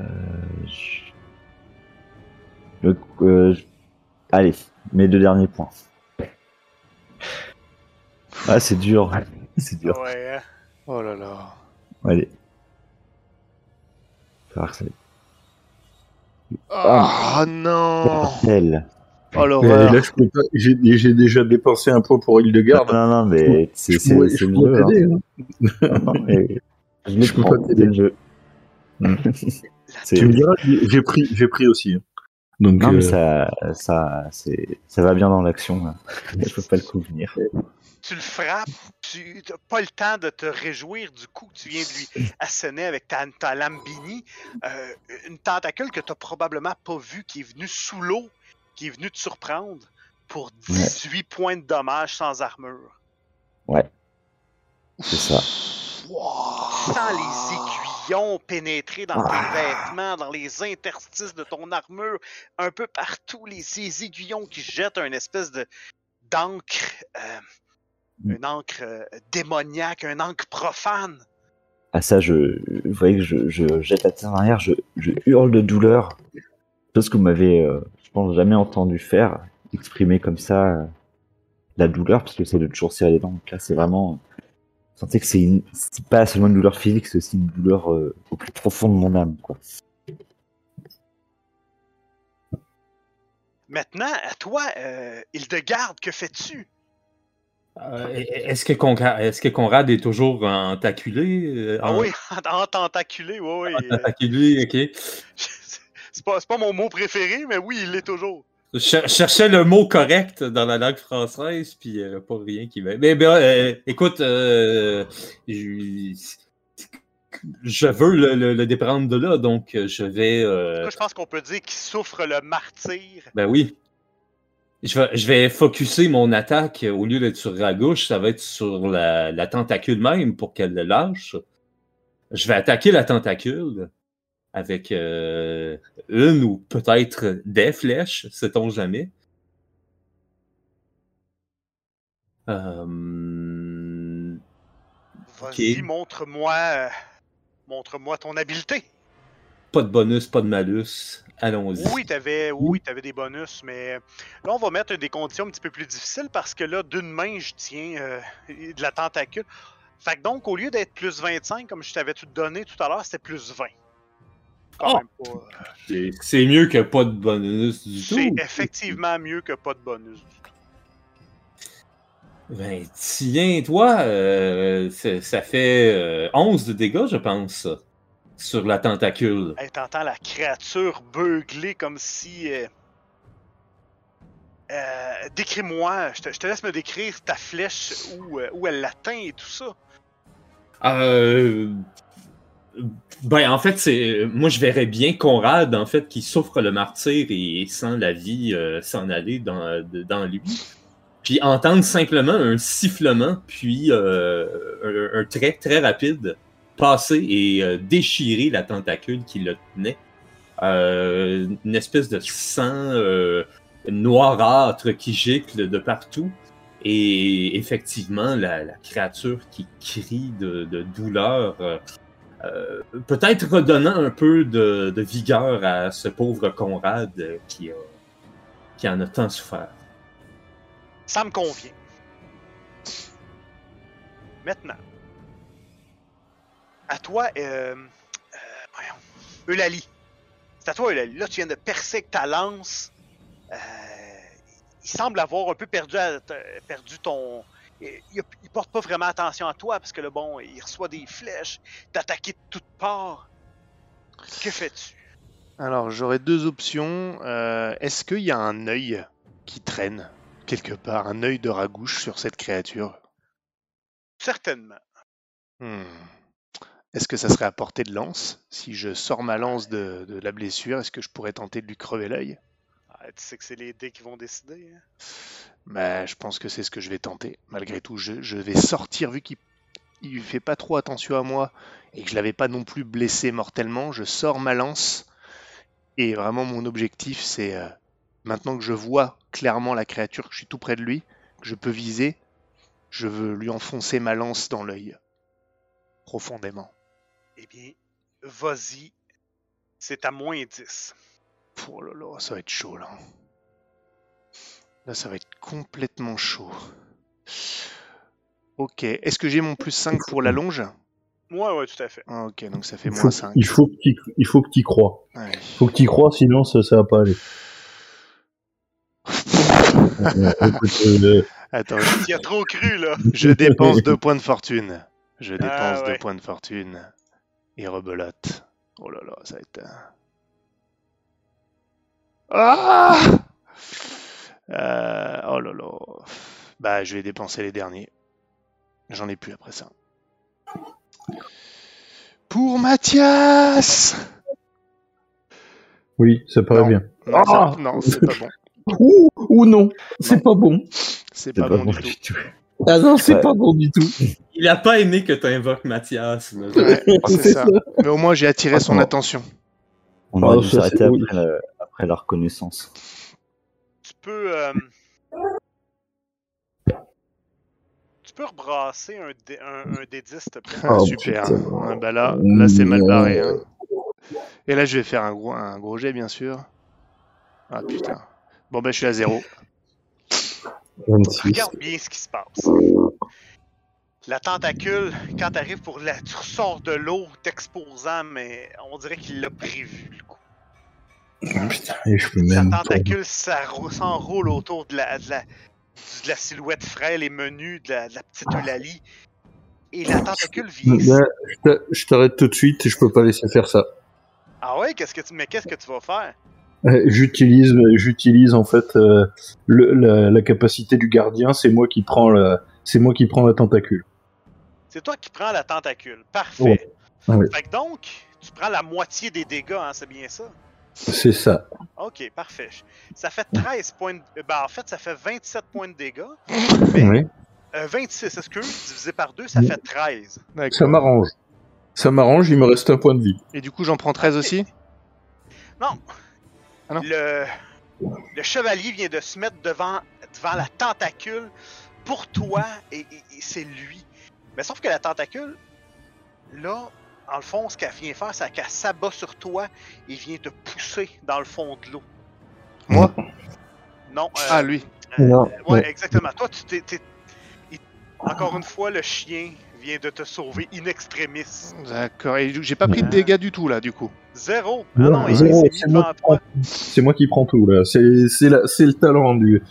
Euh... je- Le... euh, je- Allez, mes deux derniers points. Ah, c'est dur. C'est dur. Ouais. hein. Oh là là. Allez. Ça va que ça- Ah non Bordel. Oh l'horreur là, je peux pas- j'ai j'ai déjà dépensé un point pour Hildegarde. Non, non, mais c'est Je c'est- c'est je le pourrais jeu. hein. hein. Non, mais Je Je peux pas t'aider. c'est le jeu. C'est- Tu me diras, j'ai j'ai pris, j'ai pris aussi. Hein. Donc, Non, mais euh, ça, ça, c'est, ça va bien dans l'action. là. Il faut pas le convenir. tu le frappes, tu n'as pas le temps de te réjouir du coup que tu viens de lui asséner avec ta, ta lambini. Euh, une tentacule que tu n'as probablement pas vue, qui est venue sous l'eau, qui est venue te surprendre pour 18 points de dommages sans armure. C'est ça. Sans les aiguillons pénétrer dans tes Ah. vêtements, dans les interstices de ton armure, un peu partout, les, ces aiguillons qui jettent une espèce de d'encre, euh, Mm. une encre euh, démoniaque, un encre profane. À ça, je, vous voyez que je, je jette la tête en arrière, je, je hurle de douleur. Chose que vous m'avez, euh, je pense, jamais entendu faire, exprimer comme ça la douleur, parce que c'est de toujours serrer les dents. Donc là, c'est vraiment, vous sentez que c'est une, pas seulement une douleur physique, c'est aussi une douleur euh, au plus profond de mon âme, quoi. Maintenant, à toi, euh, Hildegarde, que fais-tu? Euh, est-ce que Conrad, que Conrad est toujours entaculé? euh, Ah en- oui, en tentaculé, oui, oui. euh, Entaculé, ok. c'est pas, c'est pas mon mot préféré, mais oui, il l'est toujours. Je cher- cherchais le mot correct dans la langue française, puis euh, pas rien qui va. Mais ben, euh, écoute, euh, je, je veux le, le- le déprendre de là, donc je vais. euh, Moi, je pense qu'on peut dire qu'il souffre le martyr. ben oui. Je vais, je vais focuser mon attaque au lieu d'être sur la gauche, ça va être sur la, la tentacule même pour qu'elle le lâche. je vais attaquer la tentacule avec euh, une ou peut-être des flèches, sait-on jamais. Euh, Vas-y, montre-moi euh, montre-moi ton habileté. pas de bonus, pas de malus. Allons-y. Oui, t'avais oui, t'avais des bonus, mais là, on va mettre des conditions un petit peu plus difficiles parce que là, d'une main, je tiens euh, de la tentacule. Fait que donc, au lieu d'être plus 25, comme je t'avais tout donné tout à l'heure, c'était plus 20. Quand Oh! même pas, euh, C'est- C'est mieux que pas de bonus du C'est tout. effectivement mieux que pas de bonus. Ben, tiens, toi, euh, ça fait euh, 11 de dégâts, je pense, sur la tentacule. Hey, T'entends la créature beugler comme si. euh, euh, Décris-moi, je te, je te laisse me décrire ta flèche, où, où elle l'atteint et tout ça. Euh, ben, en fait, c'est moi, je verrais bien Conrad, en fait, qui souffre le martyr et sent la vie euh, s'en aller dans, dans lui. Puis entendre simplement un sifflement, puis euh, un, trait très rapide passer et euh, déchirer la tentacule qui le tenait. Euh, une espèce de sang noirâtre qui gicle de partout. Et effectivement, la, la créature qui crie de, de douleur, euh, peut-être redonnant un peu de, vigueur à ce pauvre Conrad euh, qui, a, qui en a tant souffert. Ça me convient. Maintenant. À toi, euh, euh, Eulalie. C'est à toi, Eulalie. Là, tu viens de percer avec ta lance. Il semble avoir un peu perdu, perdu ton. Il, il- porte pas vraiment attention à toi parce que le bon, il reçoit des flèches, t'attaquer de toutes parts. Que fais-tu? Alors, j'aurais deux options. Euh, Est-ce qu'il y a un œil qui traîne quelque part, un œil de ragouche sur cette créature? Certainement. Hmm. Est-ce que ça serait à portée de lance? Si je sors ma lance de, de la blessure, est-ce que je pourrais tenter de lui crever l'œil? Tu sais que c'est les dés qui vont décider. hein? Bah, je pense que c'est ce que je vais tenter. Malgré tout, je, je vais sortir, vu qu'il il fait pas trop attention à moi et que je l'avais pas non plus blessé mortellement, je sors ma lance. Et vraiment, mon objectif, c'est euh, maintenant que je vois clairement la créature, que je suis tout près de lui, que je peux viser, je veux lui enfoncer ma lance dans l'œil. Profondément. Eh bien, vas-y. C'est à moins 10. Oh là là, ça va être chaud là. Là, ça va être complètement chaud. Ok, est-ce que j'ai mon plus 5 pour la longe? Ouais, ouais, tout à fait. Ah, Ok, donc ça fait Il moins 5. il faut que tu il faut que t'y crois. Ouais. Il faut que tu crois, sinon ça, ça va pas aller. Euh, euh, Attends, Tu y as trop cru, là. je dépense 2 points de fortune. Je dépense Ah, 2 ouais. points de fortune. Et rebelote. Oh là là, ça va être... Ah Euh, Oh là là. Bah, je vais dépenser les derniers. J'en ai plus après ça. Pour Mathias oui, ça paraît Non. bien. Non, ça- Ah non, c'est pas bon. Ouh, ou non, c'est pas bon. C'est pas, bon, du tout. Ah non, c'est Ouais. pas bon du tout. Il a pas aimé que tu invoques Mathias. Ouais, c'est ça. ça. Mais au moins, j'ai attiré son attention. On Ah, aurait dû ça, s'arrêter après, après la reconnaissance. Tu peux. euh, Tu peux rebrasser un, dé, un, un des 10, s'il te plaît. Ah, Oh, super. bah là, là c'est mal barré. Hein. Et là, je vais faire un gros, un gros jet, bien sûr. Ah putain. Bon, bah, je suis à zéro. 26. Regarde bien ce qui se passe. La tentacule, quand t'arrives pour la. Tu ressors de l'eau, t'exposant, mais on dirait qu'il l'a prévu, le coup. Putain, et je peux Sa même. tentacule s'enroule autour de la, de, la, de la silhouette frêle et menue de la, de la petite Eulalie. Et la tentacule vient. Là, je t'a- je t'arrête tout de suite, je peux pas laisser faire ça. Ah ouais, qu'est-ce que tu. Mais qu'est-ce que tu vas faire? Euh, J'utilise, j'utilise en fait euh, le- la, la capacité du gardien. C'est moi qui prends la, c'est moi qui prends la tentacule. C'est toi qui prends la tentacule. Parfait. Ouais. Ouais. Fait que donc, tu prends la moitié des dégâts, hein, c'est bien ça? C'est ça. Ok, parfait. Ça fait 13 points de... Ben, en fait, ça fait 27 points de dégâts. Mais, Oui. euh, 26, excuse, divisé par 2, ça fait 13. Ça m'arrange. Ça m'arrange, il me reste un point de vie. Et du coup, j'en prends 13 aussi? Non. Ah non. Le, le chevalier vient de se mettre devant, devant la tentacule pour toi et, et- et c'est lui. Mais sauf que la tentacule, là, en le fond, ce qu'elle vient faire, c'est qu'elle s'abat sur toi et vient te pousser dans le fond de l'eau. Moi? Non. euh, Ah, lui. euh, Non, ouais, non. exactement. Toi, tu t'es. il- Encore une fois, le chien vient de te sauver in extremis. D'accord. Et j'ai pas pris de dégâts du tout, là, du coup. Zéro. Ah Non, non, mis c'est moi, toi. c'est moi qui prends tout là. C'est c'est la- c'est le talent du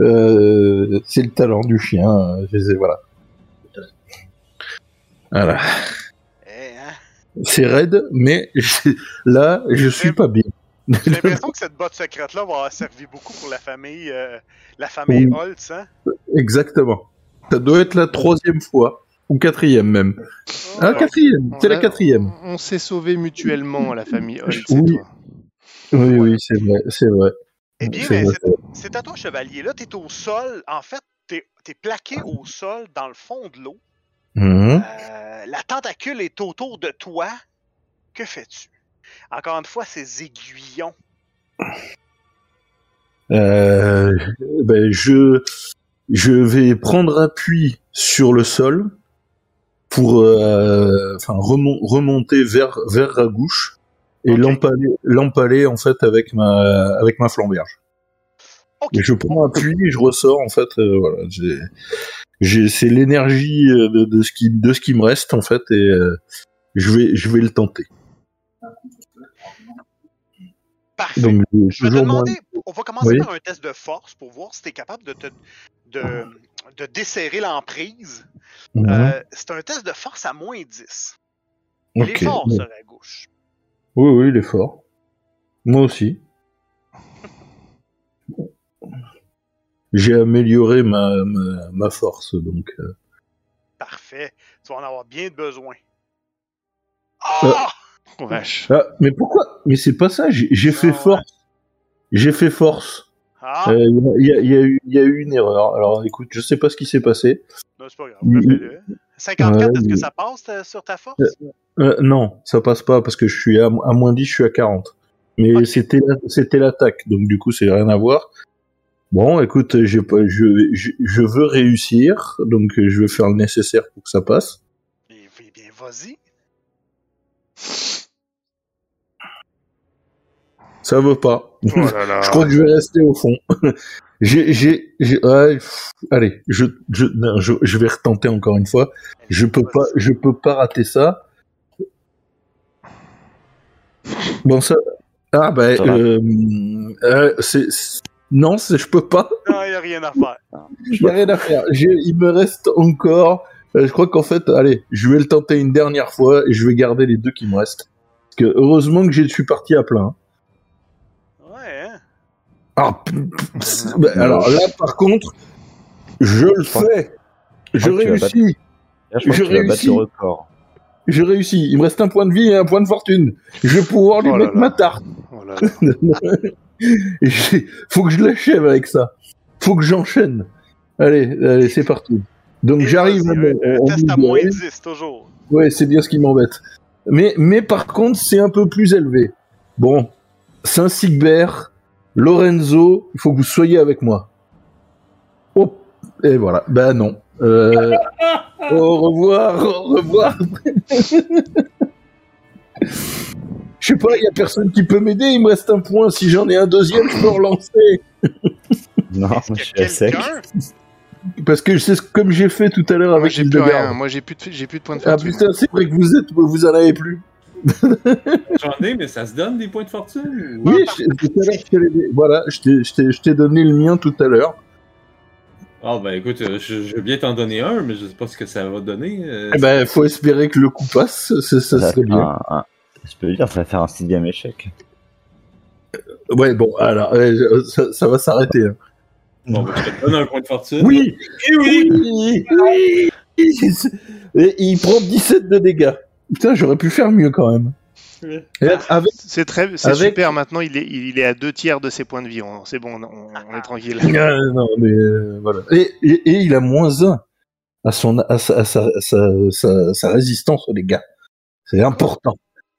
euh, c'est le talent du chien. Je sais, voilà. Voilà. C'est raide, mais je- là je suis pas bien. J'ai l'impression que cette botte secrète-là va avoir servi beaucoup pour la famille, euh, la famille Oui. Holtz, hein? Exactement. Ça doit être la troisième fois ou quatrième même. Ah Ouais. quatrième, c'est la quatrième. On s'est sauvés mutuellement, la famille Holt, c'est Oui. toi. Oui oui c'est vrai, c'est vrai. Eh bien, C'est vrai, c'est- c'est à toi, chevalier. Là, t'es au sol. En fait, t'es es plaqué au sol dans le fond de l'eau. Mhm. Euh, la tentacule est autour de toi. Que fais-tu? Encore une fois, ces aiguillons. Euh, ben, je, je vais prendre appui sur le sol pour euh, enfin, remon- remonter vers, vers Ragouche et Ok. l'empaler, l'empaler en fait avec ma, avec ma flamberge. Je prends appui et je ressors en fait. euh, voilà, j'ai, c'est l'énergie euh, de, de ce qui, de ce qui me reste en fait et euh, je vais, je vais le tenter. Parfait. Donc Je vais moins- demander, on va commencer Oui. par un test de force pour voir si tu es capable de, te, de, de desserrer l'emprise. Mhm. Euh, c'est un test de force à moins 10. Il Ok. est fort, à gauche. Oui, oui, il est fort. Moi aussi. J'ai amélioré ma, ma, ma force, donc. euh, Parfait. Tu vas en avoir bien besoin. Euh, Ah! Oh, vache. Ah, mais pourquoi? Mais c'est pas ça, j'ai j'ai fait force. J'ai fait force. Ah! Euh, Il y, a, y a y a eu une erreur. Alors écoute, je sais pas ce qui s'est passé. Non, c'est pas grave. il- refais-le. 54, Ouais, est-ce que ça passe sur ta force? Non, ça passe pas parce que je suis à, à moins 10, je suis à 40. Mais Ok. c'était la- c'était l'attaque, donc du coup, c'est rien à voir. Bon, écoute, je, je, je veux réussir, donc euh, je vais faire le nécessaire pour que ça passe. Eh bien, vas-y. Ça veut pas. Oh là là. Je crois que je vais rester au fond. j'ai, j'ai, j'ai- ouais, pff, allez, je, je, non, je, je vais retenter encore une fois. Je peux pas, je peux pas rater ça. Bon, ça, ah, bah, va. euh, euh, c'est, c'est- non, je peux pas. Non, il n'y a rien à faire. Il y a rien à faire. Il me reste encore, euh, je crois qu'en fait, allez, je vais le tenter une dernière fois et je vais garder les deux qui me restent. Parce que heureusement que je suis parti à plein. Ouais, hein? Ah, bah, alors là, par contre, je le fais. Je réussis. Là, je réussis. record. Je réussis. Il me reste un point de vie et un point de fortune. Je vais pouvoir lui Oh là mettre là. ma tarte. Oh là là. Et Faut que je l'achève avec ça. Faut que j'enchaîne. Allez, allez, c'est parti. Donc j'arrive vas-y, à un- mon- un au test à bout de- moins 10, toujours. Ouais, c'est bien ce qui m'embête. Mais, mais par contre, c'est un peu plus élevé. Bon, Saint-Sigbert, Lorenzo, il faut que vous soyez avec moi. Oh, et voilà. Ben non. Euh, au revoir, au revoir. Je sais pas, il y a personne qui peut m'aider. Il me reste un point. Si j'en ai un deuxième, je peux relancer. Non, je suis à sec. Parce que c'est ce- comme j'ai fait tout à l'heure avec j'ai plus rien. Moi, j'ai plus de, j'ai plus de points de Ah fortune. putain, c'est vrai que vous êtes, vous en avez plus. J'en ai, mais ça se donne des points de fortune? Oui, je, tout à l'heure, je voilà, je t'ai- je t'ai je t'ai donné le mien tout à l'heure. Ah, ben écoute, euh, je, je veux bien t'en donner un, mais je sais pas ce que ça va donner. euh, Eh ben, faut espérer que le coup passe, ça, ça serait bien. un- un- Je peux le dire, ça va faire un sixième échec. Ouais, bon, alors, euh, ça, ça va s'arrêter. hein. Bon, ben, je te donne un point de fortune. Oui, oui! oui, oui. Et il prend 17 de dégâts. Putain, j'aurais pu faire mieux quand même. Oui. Et avec, C'est très, c'est Avec- super. Maintenant, il est, il est à deux tiers de ses points de vie. C'est bon, on, on est tranquille. Ah, non, mais euh, voilà. Et, et, et il a moins 1 à, son, à, sa, à sa, sa, sa- sa résistance aux dégâts. C'est important.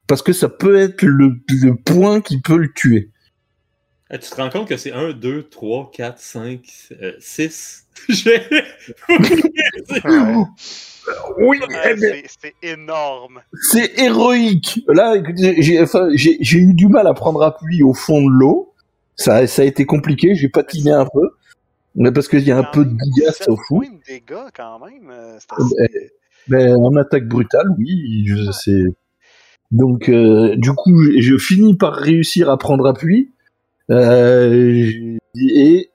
Parce que ça peut être le, le point qui peut le tuer. Ah, tu te rends compte que c'est 1, 2, 3, 4, 5, 6. Oui, eh ben, c'est- c'est énorme. c'est héroïque. Là, j'ai enfin, eu du mal à prendre appui au fond de l'eau. Ça, ça a été compliqué, j'ai patiné un peu. Mais parce qu'il y a un peu de sept au fond. points de dégâts, quand même. euh, c'est Euh, assez- Ben, en attaque brutale, oui, je sais. Donc, euh, du coup, je, finis par réussir à prendre appui. Euh, et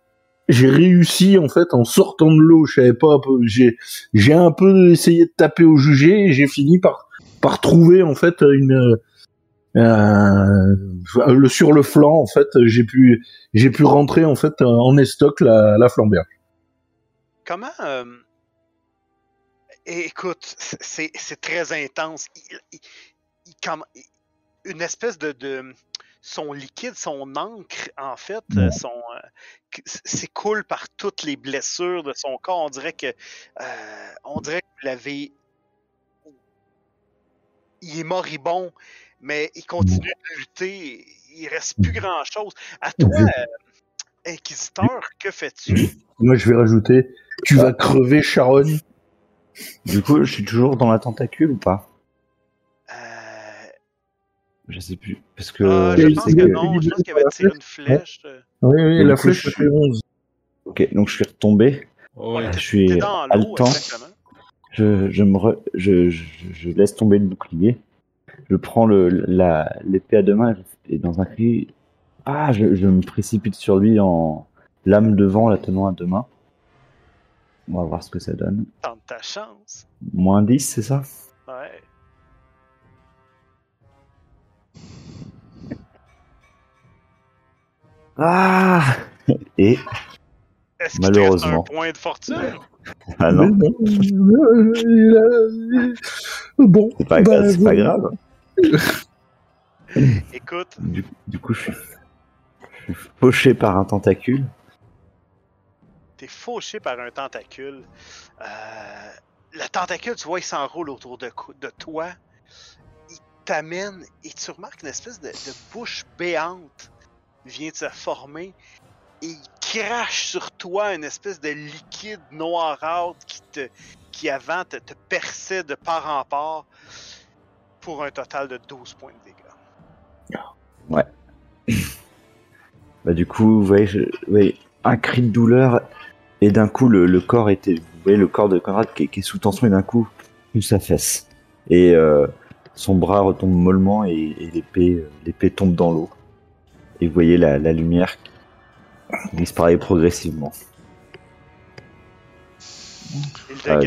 j'ai réussi, en fait, en sortant de l'eau, je pas, j'ai, un peu essayé de taper au jugé et j'ai fini par, par trouver, en fait, une, euh, sur le flanc, en fait, j'ai pu, pu rentrer, en fait, en estoc la, la flamberge. Comment. Écoute, c'est c'est très intense. Comme- une espèce de, de- Son liquide, son encre, en fait, son, euh, s'écoule par toutes les blessures de son corps. On dirait que. euh, on dirait que vous l'avez. Il est moribond, mais il continue de lutter. Il reste plus grand chose. À toi, euh, Inquisiteur, que fais-tu? Moi, je vais rajouter, tu vas crever, Sharon. Du coup, je suis toujours dans la tentacule ou pas? Je sais plus. Parce que Ah, je Euh, pense que que- non, je pense qu'il avait tiré une flèche. euh, Oui, oui, la coup, flèche fait 11. Ok, donc je suis retombé. Ouais. Je suis dans haletant. Je, je me re- je, je, je laisse tomber le bouclier. Je prends le la l'épée à deux mains et dans un cri, ah, je, je me précipite sur lui en lame de vent, la tenant à deux mains. On va voir ce que ça donne. Tente ta chance. Moins 10, c'est ça? Ouais. Ah Et Est-ce reste un Malheureusement. point de fortune? ah non, Bon, c'est pas, bah, c'est pas grave. Écoute, Du, du coup, je suis, je suis fauché par un tentacule. t'es fauché par un tentacule. Euh, le tentacule, tu vois, il s'enroule autour de, de toi. Il t'amène et tu remarques une espèce de, de bouche béante vient de se former et il crache sur toi une espèce de liquide noirâtre qui te qui avant te, te perçait de part en part pour un total de 12 points de dégâts. Bah, du coup, vous voyez, je- un cri de douleur et d'un coup, le, le corps était, vous voyez, le corps de Conrad qui, est- sous tension et d'un coup, tout s'affaisse. Et euh, son bras retombe mollement et, et l'épée, euh, l'épée tombe dans l'eau. Et vous voyez la, la lumière qui disparaît progressivement. Ah.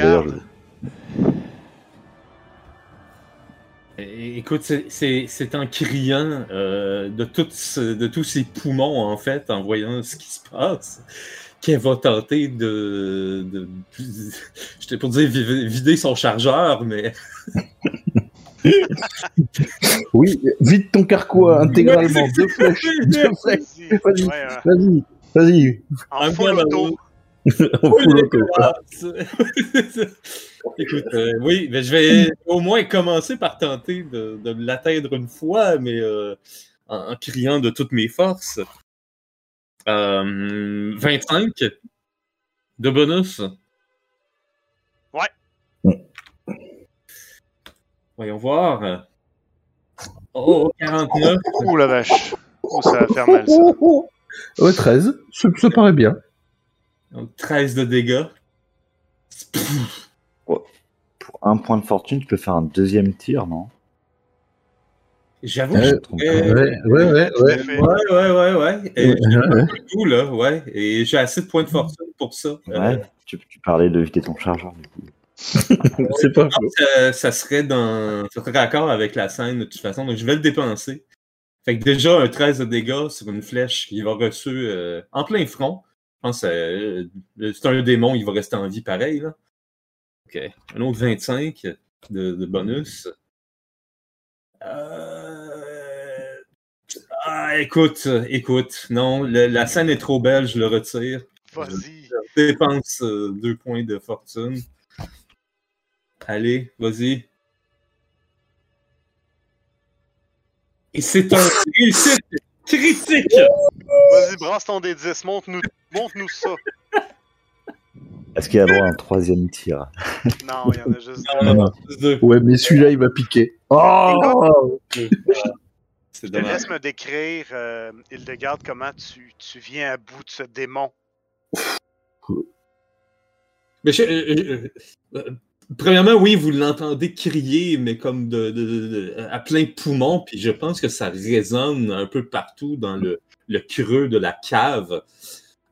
É- Écoute, c'est- en criant euh, de, ce- de tous ses poumons, en fait, en voyant ce qui se passe, qu'elle va tenter de. de J'étais pour dire vi- vider son chargeur, mais. Oui, vide ton carquois intégralement. Deux flèches. Deux flèches. Vas-y. Vas-y. Ouais. Vas-y, vas-y. En Un fout l'auto. Écoute, euh, oui, mais je vais au moins commencer par tenter de, de l'atteindre une fois, mais euh, en, en criant de toutes mes forces. Euh, 25 de bonus. Voyons voir. Oh, 49. Ouh la vache. Ouh, ça va faire mal ça. Oh, oh, oh. Ouais, 13. Ça, ça paraît bien. Donc, 13 de dégâts. Pour un point de fortune, tu peux faire un deuxième tir, non? J'avoue Ouais, que je. Ouais, ouais, ouais, ouais. Ouais, ouais, ouais, ouais. Et Ouais, j'ai ouais. un peu de tout, là, ouais. Et j'ai assez de points de fortune pour ça. Euh, Ouais, tu, tu parlais de vider ton chargeur, du coup. C'est pas faux. ça, ça serait dans. Ça serait raccord avec la scène de toute façon, donc je vais le dépenser. Fait que déjà un 13 de dégâts sur une flèche qui va reçu euh, en plein front. Je pense que euh, c'est un démon, il va rester en vie pareil. Là. Ok. Un autre 25 de, de bonus. Euh... Ah, écoute, écoute, non, le- la scène est trop belle, je le retire. Vas-y. Je dépense euh, deux points de fortune. Allez, vas-y. Et c'est un réussite critique. Vas-y, brasse ton D10, montre-nous montre ça. Est-ce qu'il y a droit à un troisième tir? Non, il y en a juste Non, deux. non, non, juste deux. Ouais, mais celui-là, il va piquer. Oh C'est dommage. laisse me décrire, euh, Hildegarde, comment tu, tu viens à bout de ce démon. Mais je- euh, euh, euh, premièrement, oui, vous l'entendez crier, mais comme à plein poumon, puis je pense que ça résonne un peu partout dans le, creux de la cave.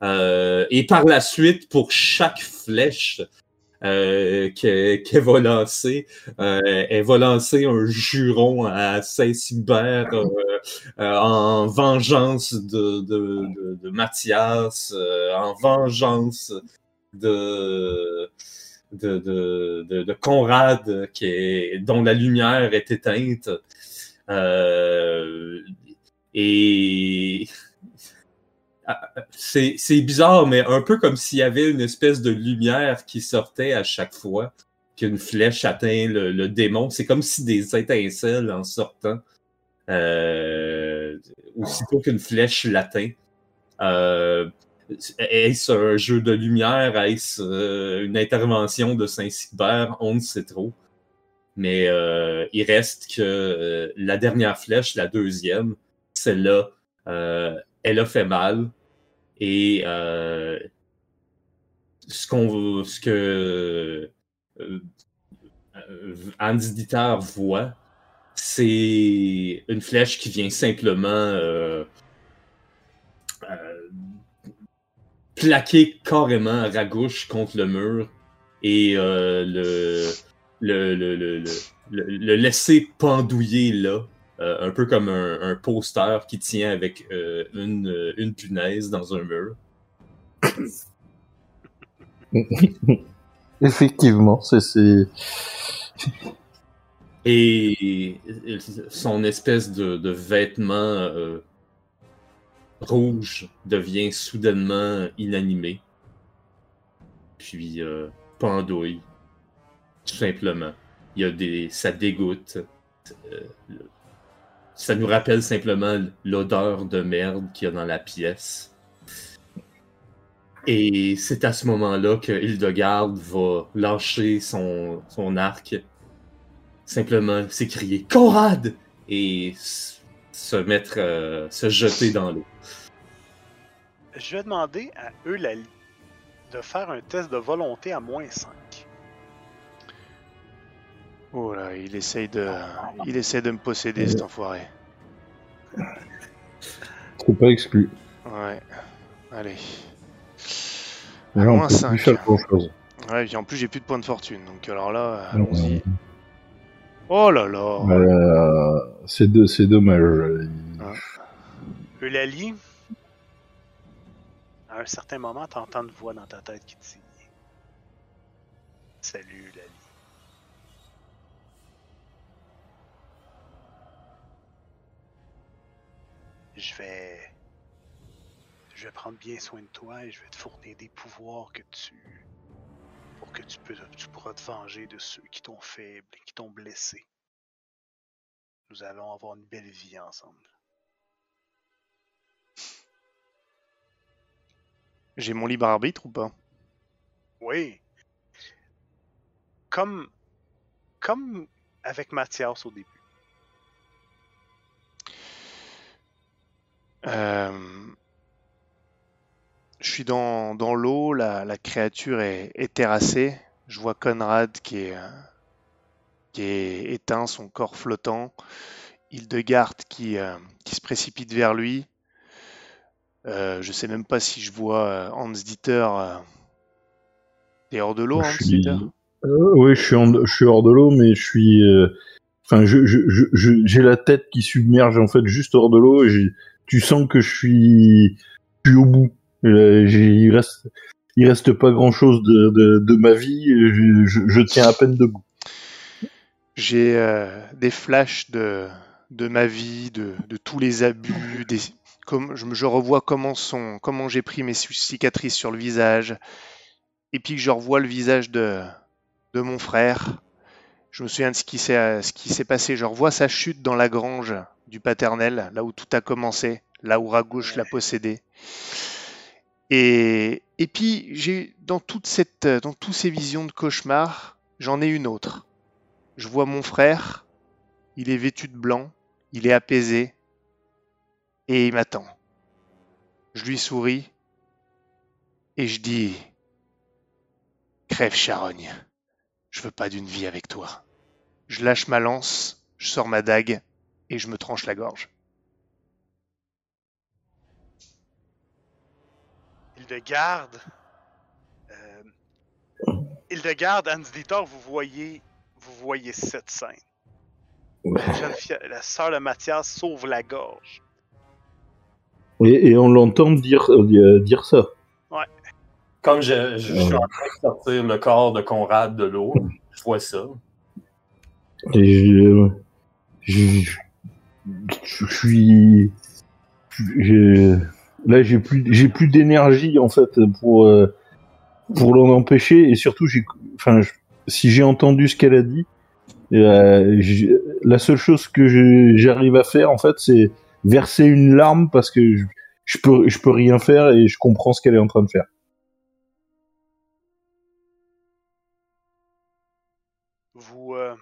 Euh, et par la suite, pour chaque flèche euh, que- qu'elle va lancer, euh, elle va lancer un juron à Saint-Hubert en vengeance de, de, Mathias, en vengeance de, de, de, de, Conrad qui dont la lumière est éteinte. Euh, et Ah, c'est c'est bizarre, mais un peu comme s'il y avait une espèce de lumière qui sortait à chaque fois qu'une flèche atteint le, le démon. C'est comme si des étincelles en sortant, euh, aussitôt qu'une flèche l'atteint. Euh, est-ce un jeu de lumière? Est-ce euh, une intervention de Saint-Cybert? On ne sait trop. Mais euh, il reste que euh, la dernière flèche, la deuxième, celle-là, elle a fait mal. Et ce, qu'on, ce que Hans Dieter voit, c'est une flèche qui vient simplement euh, euh, plaquer carrément Ragouche contre le mur et euh, le, le, le, le, le, le- le laisser pendouiller là, euh, un peu comme un, un poster qui tient avec euh, une, une punaise dans un mur. Effectivement, c'est c'est Et son espèce de, de vêtement rouge devient soudainement inanimé. Puis euh, pendouille. Tout simplement. Il y a des. ça dégoûte. Euh, ça nous rappelle simplement l'odeur de merde qu'il y a dans la pièce. Et c'est à ce moment-là que Hildegarde va lâcher son, son arc simplement s'écrier Conrad et se mettre, euh, se jeter dans l'eau. Je vais demander à Eulalie de faire un test de volonté à moins 5. Oh là, il essaye de, il essaye de me posséder, cet enfoiré. c'est pas exclu. Ouais. Allez. Moins peut cinq. plus faire grand chose. Ouais, puis en plus j'ai plus de points de fortune, donc alors là, allons-y. Oh là là. Voilà, c'est de- c'est dommage. Eulalie, à un certain moment, tu entends une voix dans ta tête qui te dit Salut, Eulalie. Je vais. Je vais prendre bien soin de toi et je vais te fournir des pouvoirs que tu. Que tu, peux, tu pourras te venger de ceux qui t'ont faible et qui t'ont blessé. Nous allons avoir une belle vie ensemble. J'ai mon libre arbitre ou pas? Oui. Comme, comme avec Mathias au début. Euh, Je suis dans, dans l'eau, la, la créature est, est terrassée. Je vois Conrad qui est, euh, qui est éteint, son corps flottant. Hildegarde qui, euh, qui se précipite vers lui. Euh, je sais même pas si je vois euh, Hans Dieter. euh, T'es hors de l'eau, Hans suis- Dieter? Euh, oui, je suis, en- je suis hors de l'eau, mais je suis. Enfin, je, je, je, j'ai la tête qui submerge en fait juste hors de l'eau et j'ai- tu sens que je suis, je suis au bout. Euh, il reste, il reste pas grand chose de, de, de ma vie. Je, je, je tiens à peine debout. J'ai euh, des flashs de, de ma vie, de, de tous les abus. Des, comme, je, revois comment, sont, comment j'ai pris mes ci- cicatrices sur le visage. Et puis que je revois le visage de, de mon frère. Je me souviens de ce qui s'est ce qui s'est passé. Je revois sa chute dans la grange du paternel, là où tout a commencé, là où Ragouche l'a possédé. Et, puis, j'ai dans, cette, dans toutes ces visions de cauchemar, j'en ai une autre. Je vois mon frère, il est vêtu de blanc, il est apaisé, et il m'attend. Je lui souris, et je dis Crève, charogne, je veux pas d'une vie avec toi. Je lâche ma lance, je sors ma dague, et je me tranche la gorge. Hildegarde. Euh, Hildegarde, Hans Dieter, vous voyez, vous voyez cette scène. La, jeune fille- la sœur de Mathias sauve la gorge. Et, et on l'entend dire, euh, dire ça. Comme je, je- je suis Ouais. en train de sortir le corps de Conrad de l'eau, je vois ça. Et je, je, je suis, je- là j'ai plus, j'ai plus d'énergie en fait pour euh, pour l'en empêcher et surtout j'ai, enfin, je- si j'ai entendu ce qu'elle a dit, euh, la seule chose que j'arrive à faire en fait c'est verser une larme parce que je, je peux je peux rien faire et je comprends ce qu'elle est en train de faire. Vous. euh,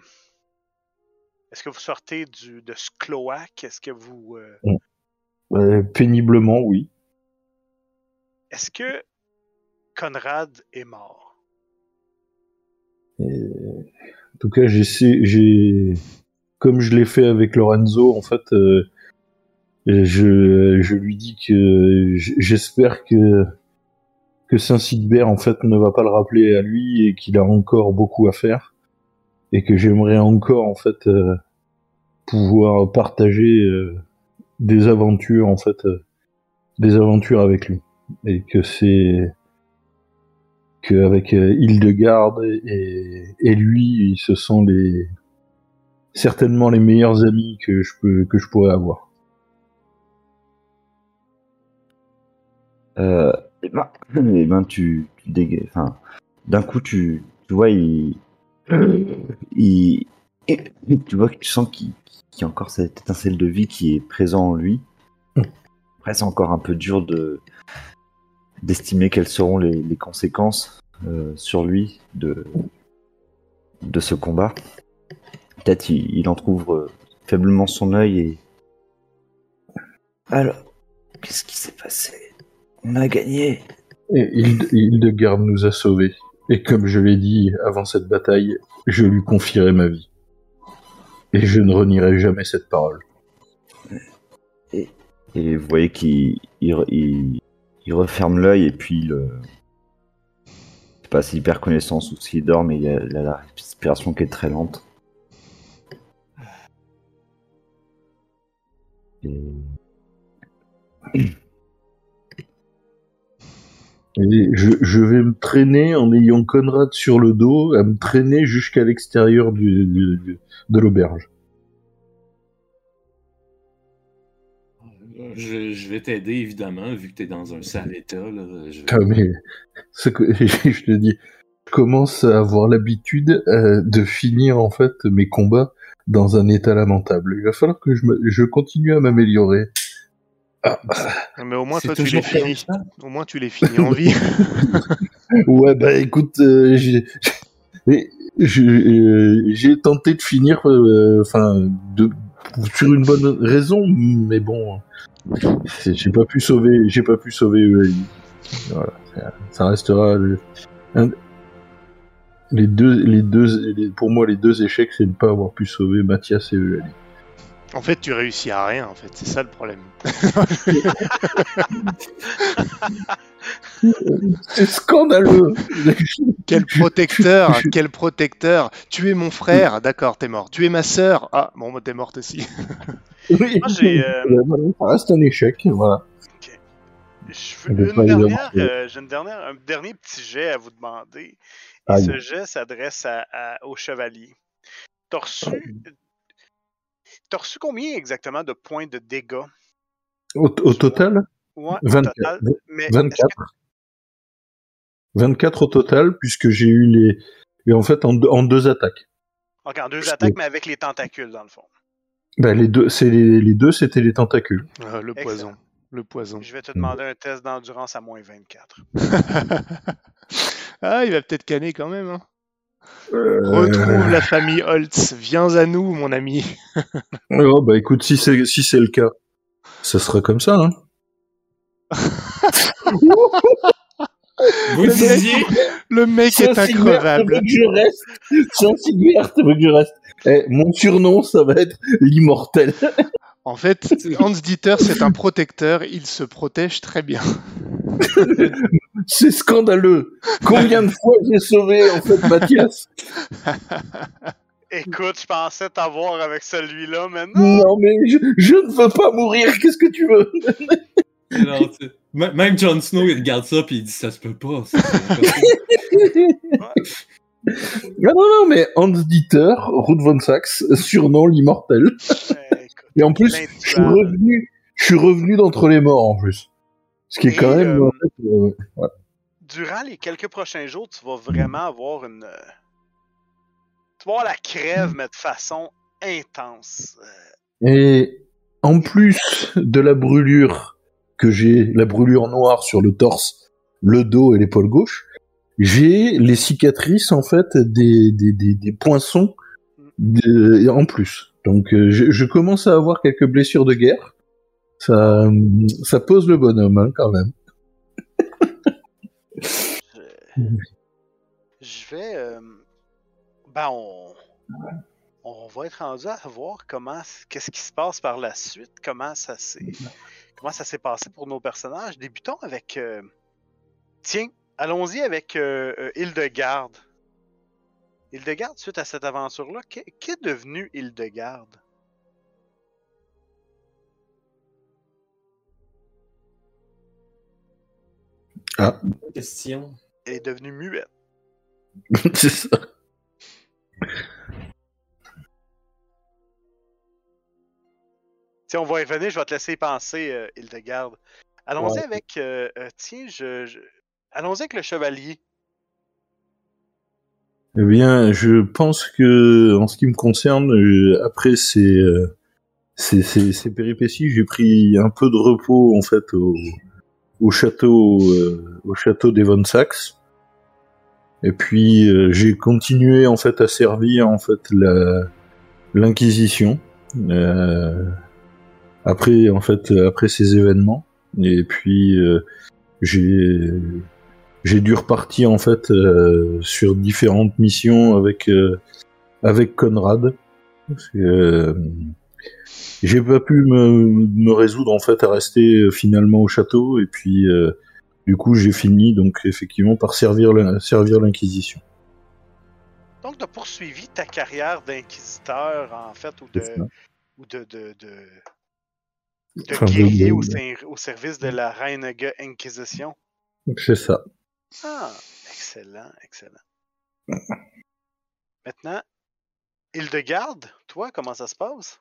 Est-ce que vous sortez du, de ce cloaque? Est-ce que vous. euh, Euh, péniblement oui. Est-ce que Conrad est mort? En tout cas, j'ai, comme je l'ai fait avec Lorenzo, en fait, euh, je, lui dis que j'espère que que Saint Sigbert en fait ne va pas le rappeler à lui et qu'il a encore beaucoup à faire et que j'aimerais encore en fait euh, pouvoir partager euh, des aventures en fait, euh, des aventures avec lui et que c'est qu'avec euh, Hildegarde et, lui, ce sont les certainement les meilleurs amis que je peux que je pourrais avoir. Euh, et ben, eh ben, tu, tu enfin, d'un coup, tu, tu vois, il, il, et tu vois que tu sens qu'il y a encore cette étincelle de vie qui est présent en lui. Après, c'est encore un peu dur de d'estimer quelles seront les, les conséquences euh, sur lui de de ce combat. Peut-être il, il en trouve euh, faiblement son œil et alors qu'est-ce qui s'est passé? On a gagné. Et Hilde- Hildegarde nous a sauvés. Et comme je l'ai dit avant cette bataille, je lui confierai ma vie. Et je ne renierai jamais cette parole. Et vous voyez qu'il il, re- il- il referme l'œil et puis il, je sais pas s'il perd connaissance ou s'il dort, mais il a, la respiration qui est très lente. Je, je vais me traîner en ayant Conrad sur le dos, à me traîner jusqu'à l'extérieur de l'auberge. Je, je vais t'aider, évidemment, vu que t'es dans un sale état. Là, je- Ah, mais ce que je te dis, je commence à avoir l'habitude euh, de finir en fait mes combats dans un état lamentable. Il va falloir que je, me- je continue à m'améliorer. Ah, Mais au moins, toi, tu l'es toujours comme fini. ça. Au moins, tu l'es fini en vie. ouais, bah écoute, euh, j'ai euh, j'ai tenté de finir, euh, enfin, de sur une bonne raison, mais bon, j'ai pas pu sauver, j'ai pas pu sauver. Voilà, ça restera le- un- les deux, les deux, les- pour moi, les deux échecs, c'est de ne pas avoir pu sauver Mathias et Eulalie. En fait, tu réussis à rien, en fait. C'est ça le problème. C'est scandaleux. Quel protecteur, quel protecteur. Tu es mon frère, d'accord, t'es mort. Tu es ma sœur. Ah, bon, bah, t'es morte aussi. Oui, Moi, j'ai, euh, voilà, ça reste un échec, voilà. Je veux une dernière, euh, j'ai une dernière, un dernier petit jet à vous demander. Et ce jet s'adresse à, à- au chevalier. T'as reçu, t'as reçu combien exactement de points de dégâts? Au, au total, Ouais, au 24. total. Mais est-ce 24. que- 24 au total, puisque j'ai eu les. Et en fait, en deux, en deux attaques. ok, en deux attaques, mais avec les tentacules, dans le fond. Bah, les deux, c'est les, les deux, c'était les tentacules. Ah, le Excellent. poison. Le poison. Je vais te demander un test d'endurance à moins 24. ah, il va peut-être canner quand même. hein. Euh, Retrouve la famille Holtz. Viens à nous, mon ami. Oh, bah écoute, si c'est si c'est le cas, ça sera comme ça. Hein. Vous Le mec- disiez, Le mec est increvable. je reste. Saint-Sigvert veut que je reste. Eh, mon surnom, ça va être l'immortel. En fait, Hans Dieter, c'est un protecteur. Il se protège très bien. C'est scandaleux. Combien de fois j'ai sauvé en fait Mathias Écoute, je pensais t'avoir avec celui-là, mais non! Non mais je, je ne veux pas mourir. Qu'est-ce que tu veux? Même Jon Snow, il regarde ça puis il dit ça se peut pas. ça. Non non non mais Hans Dieter, Ruth von Sachs, surnom l'immortel. Et en plus, je suis revenu, je suis revenu d'entre les morts en plus. Ce qui est quand même. euh, en fait, euh, ouais. Durant les quelques prochains jours, tu vas vraiment avoir une. euh, Tu vas avoir la crève, mais de façon intense. Et en plus de la brûlure que j'ai, la brûlure noire sur le torse, le dos et l'épaule gauche, j'ai les cicatrices en fait des, des, des, des poinçons de- en plus. Donc euh, je, commence à avoir quelques blessures de guerre. Ça, ça pose le bonhomme hein, quand même. je... vais. euh, Ben, on. Va être rendu à voir comment, qu'est-ce qui se passe par la suite, comment ça s'est, comment ça s'est passé pour nos personnages. Débutons avec, euh, tiens, allons-y avec euh, euh, Hildegarde. Hildegarde, suite à cette aventure-là, qu'est, qu'est devenu Hildegarde? Question. Elle est devenue muette. C'est ça. Tiens, on va y venir, je vais te laisser y penser, euh, Hildegarde. Allons-y Ouais. avec, euh, euh, tiens, je, je- allons-y avec le chevalier. Eh bien, je pense que, en ce qui me concerne, euh, après ces, euh, ces, ces, ces péripéties, j'ai pris un peu de repos en fait au, au château, euh, au château des Von Sachs. Et puis euh, j'ai continué en fait à servir en fait la l'inquisition après en fait après ces événements. Et puis j'ai j'ai dû repartir en fait euh, sur différentes missions avec euh, avec Conrad euh, j'ai pas pu me, me résoudre en fait à rester euh, finalement au château et puis du coup j'ai fini donc effectivement par servir la- servir l'inquisition. Donc, tu as poursuivi ta carrière d'inquisiteur, en fait, ou de, ou de, de, de, guerrier au, au service de la Reine Inquisition? C'est ça. Ah, excellent, excellent. Maintenant, Hildegarde, toi, comment ça se passe?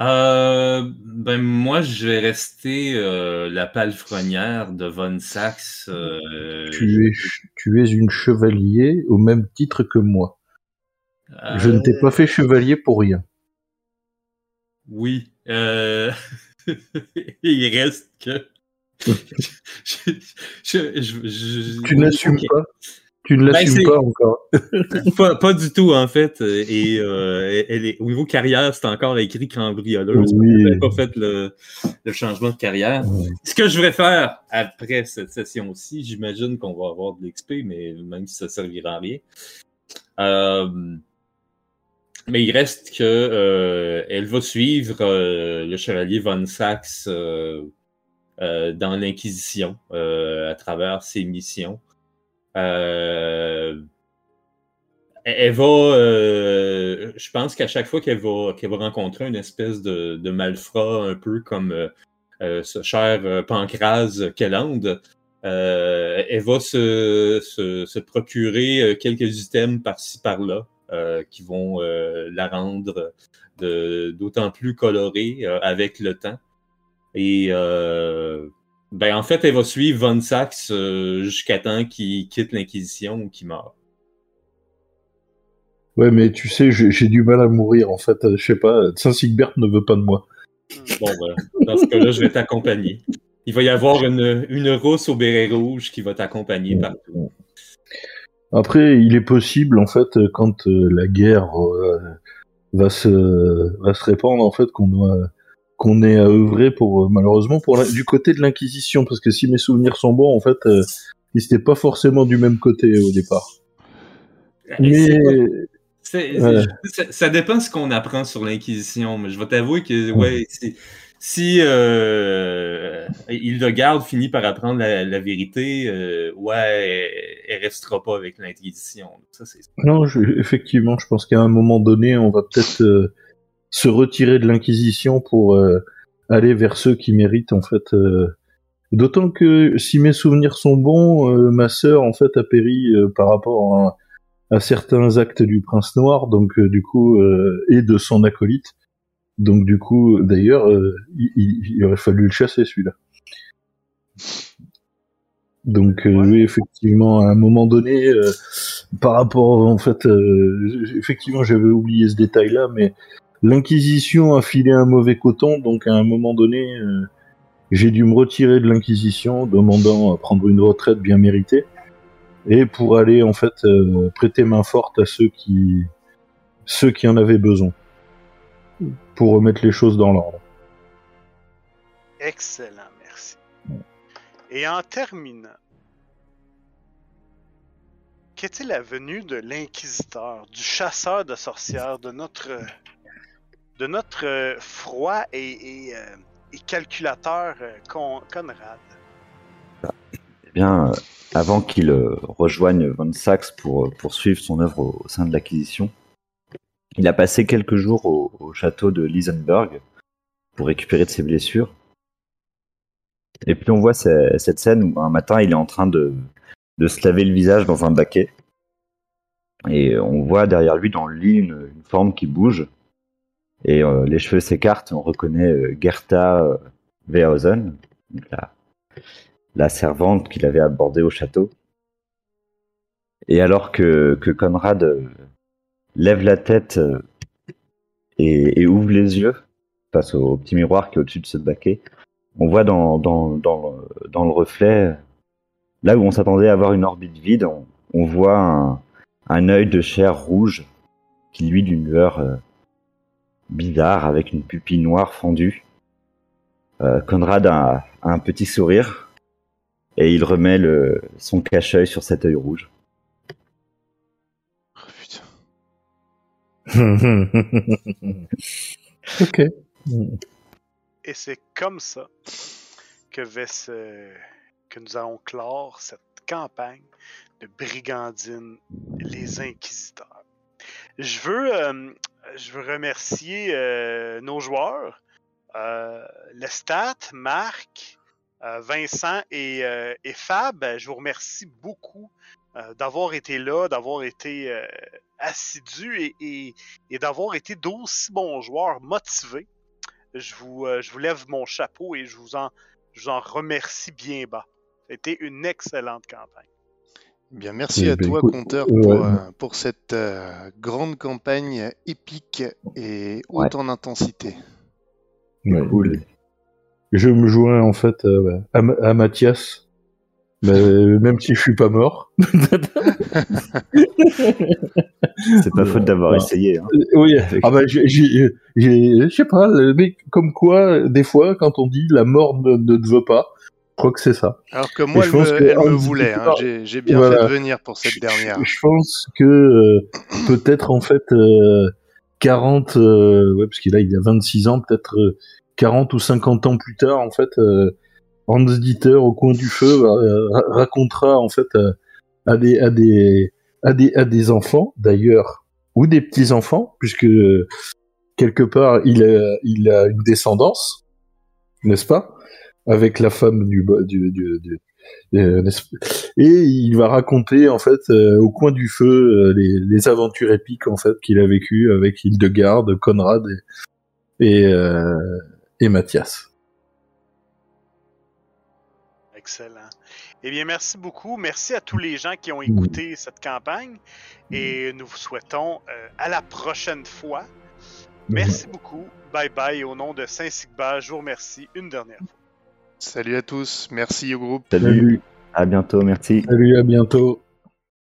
Euh, ben moi, je vais rester euh, la palefrenière de Von Sachs. euh, Tu es tu es une chevalier au même titre que moi. euh, Je ne t'ai pas fait chevalier pour rien. Oui. euh, Il reste que. Je, je- je- je- Tu n'assumes Ok. pas. Tu ne Ben, l'assumes pas encore. pas, pas du tout, en fait. Et euh, elle est, au niveau carrière, c'est encore écrit cambrioleuse. Oui. Je n'avais pas fait le, le changement de carrière. Ce que je vais faire après cette session-ci, j'imagine qu'on va avoir de l'XP, mais même si ça ne servira à rien. Euh, mais il reste que euh, elle va suivre euh, le chevalier Von Sachs dans l'Inquisition euh, à travers ses missions. Euh, elle va, euh, je pense qu'à chaque fois qu'elle va, qu'elle va rencontrer une espèce de, de malfrat, un peu comme euh, euh, ce cher euh, Pancraz Kelland, euh, elle va se, se, se procurer euh, quelques items par-ci par-là euh, qui vont euh, la rendre d'autant plus colorée euh, avec le temps. Et euh, ben, en fait, elle va suivre Von Sachs euh, jusqu'à temps qu'il quitte l'Inquisition ou qu'il meurt. Ouais, mais tu sais, j'ai du mal à mourir en fait. Je sais pas, Saint-Sigbert ne veut pas de moi. Bon, ben, dans ce cas-là, je vais t'accompagner. Il va y avoir une, une rousse au béret rouge qui va t'accompagner partout. Après, il est possible en fait, quand euh, la guerre euh, va se va se répandre, en fait, qu'on doit qu'on ait à œuvrer pour euh, malheureusement pour la- du côté de l'inquisition, parce que si mes souvenirs sont bons, en fait, euh, ils étaient pas forcément du même côté au départ. Mais Ouais. ça, ça dépend ce qu'on apprend sur l'Inquisition, mais je vais t'avouer que ouais, si, si euh, Hildegarde finit par apprendre la, la vérité, euh, ouais, elle, elle restera pas avec l'Inquisition. Ça, c'est Non, je- effectivement, je pense qu'à un moment donné, on va peut-être euh, se retirer de l'Inquisition pour euh, aller vers ceux qui méritent, en fait. euh, D'autant que, si mes souvenirs sont bons, euh, ma sœur, en fait, a péri par rapport à, à certains actes du Prince Noir, donc du coup, et de son acolyte. Donc du coup, d'ailleurs, il, il- il aurait fallu le chasser, celui-là. Donc Ouais. oui, effectivement, à un moment donné, par rapport, en fait, effectivement, j'avais oublié ce détail-là, mais l'Inquisition a filé un mauvais coton, donc à un moment donné, euh, j'ai dû me retirer de l'Inquisition, demandant à prendre une retraite bien méritée, et pour aller en fait euh, prêter main forte à ceux qui ceux qui en avaient besoin, pour remettre les choses dans l'ordre. Excellent, merci. Et en terminant, qu'est-il la venue de l'inquisiteur, du chasseur de sorcières, de notre de notre euh, froid et, euh, calculateur euh, Con- Conrad? Eh bien, avant qu'il rejoigne Von Sachs pour poursuivre son œuvre au, sein de l'acquisition, il a passé quelques jours au, au château de Lisenberg pour récupérer de ses blessures. Et puis on voit ce- cette scène où un matin il est en train de, se laver le visage dans un baquet. Et on voit derrière lui dans le lit une forme qui bouge. Et euh, les cheveux s'écartent, on reconnaît euh, Gerta euh, Verhausen, donc la, servante qu'il avait abordée au château. Et alors que, Conrad euh, lève la tête et, ouvre les yeux face au petit miroir qui est au-dessus de ce baquet, on voit dans, le, reflet, là où on s'attendait à avoir une orbite vide, on, voit un, un œil de chair rouge qui luit d'une lueur bizarre avec une pupille noire fendue. Euh, Conrad a, a un petit sourire et il remet le, son cache-œil sur cet œil rouge. Oh, putain. ok. Et c'est comme ça que, va se- que nous allons clore cette campagne de brigandine, les inquisiteurs. Je veux, euh, je veux remercier euh, nos joueurs, euh, Lestat, Marc, euh, Vincent et, euh, Fab. Je vous remercie beaucoup d'avoir été là, d'avoir été assidus et, d'avoir été d'aussi bons joueurs motivés je vous, je vous lève mon chapeau et je vous en, je vous en remercie bien bas. C'était une excellente campagne. Bien, merci Eh à ben, toi, écoute, Compteur, ouais. pour, euh, pour cette euh, grande campagne épique et haute en intensité. Ouais, Cool. mais Je me joins en fait euh, à, à Mathias, mais, euh, même si je suis pas mort. C'est pas faute d'avoir Ouais. essayé. Hein. Euh, oui, ah bah, je sais pas, mec, comme quoi, des fois, quand on dit la mort ne, ne te veut pas, crois que c'est ça. Alors que moi, je elle me, que elle me voulait. hein. J'ai bien Voilà. fait de venir pour cette dernière. Je pense que euh, peut-être en fait euh, 40, euh, ouais, parce qu'il a il a 26 ans, peut-être euh, 40 ou 50 ans plus tard, en fait, euh, Hans Dieter au coin du feu euh, ra- racontera en fait euh, à des à des à des à des enfants d'ailleurs ou des petits enfants, puisque euh, quelque part il a il a une descendance, n'est-ce pas, avec la femme du, euh, et il va raconter en fait euh, au coin du feu euh, les, aventures épiques en fait qu'il a vécues avec Hildegarde, Conrad et, et, et, Mathias. Excellent. Eh bien, merci beaucoup. Merci à tous les gens qui ont écouté cette campagne et nous vous souhaitons à la prochaine fois. Merci mhm. beaucoup. Bye bye. Au nom de Saint-Sigba, je vous remercie une dernière fois. Salut à tous, merci au groupe. Salut, à bientôt, merci. Salut, à bientôt.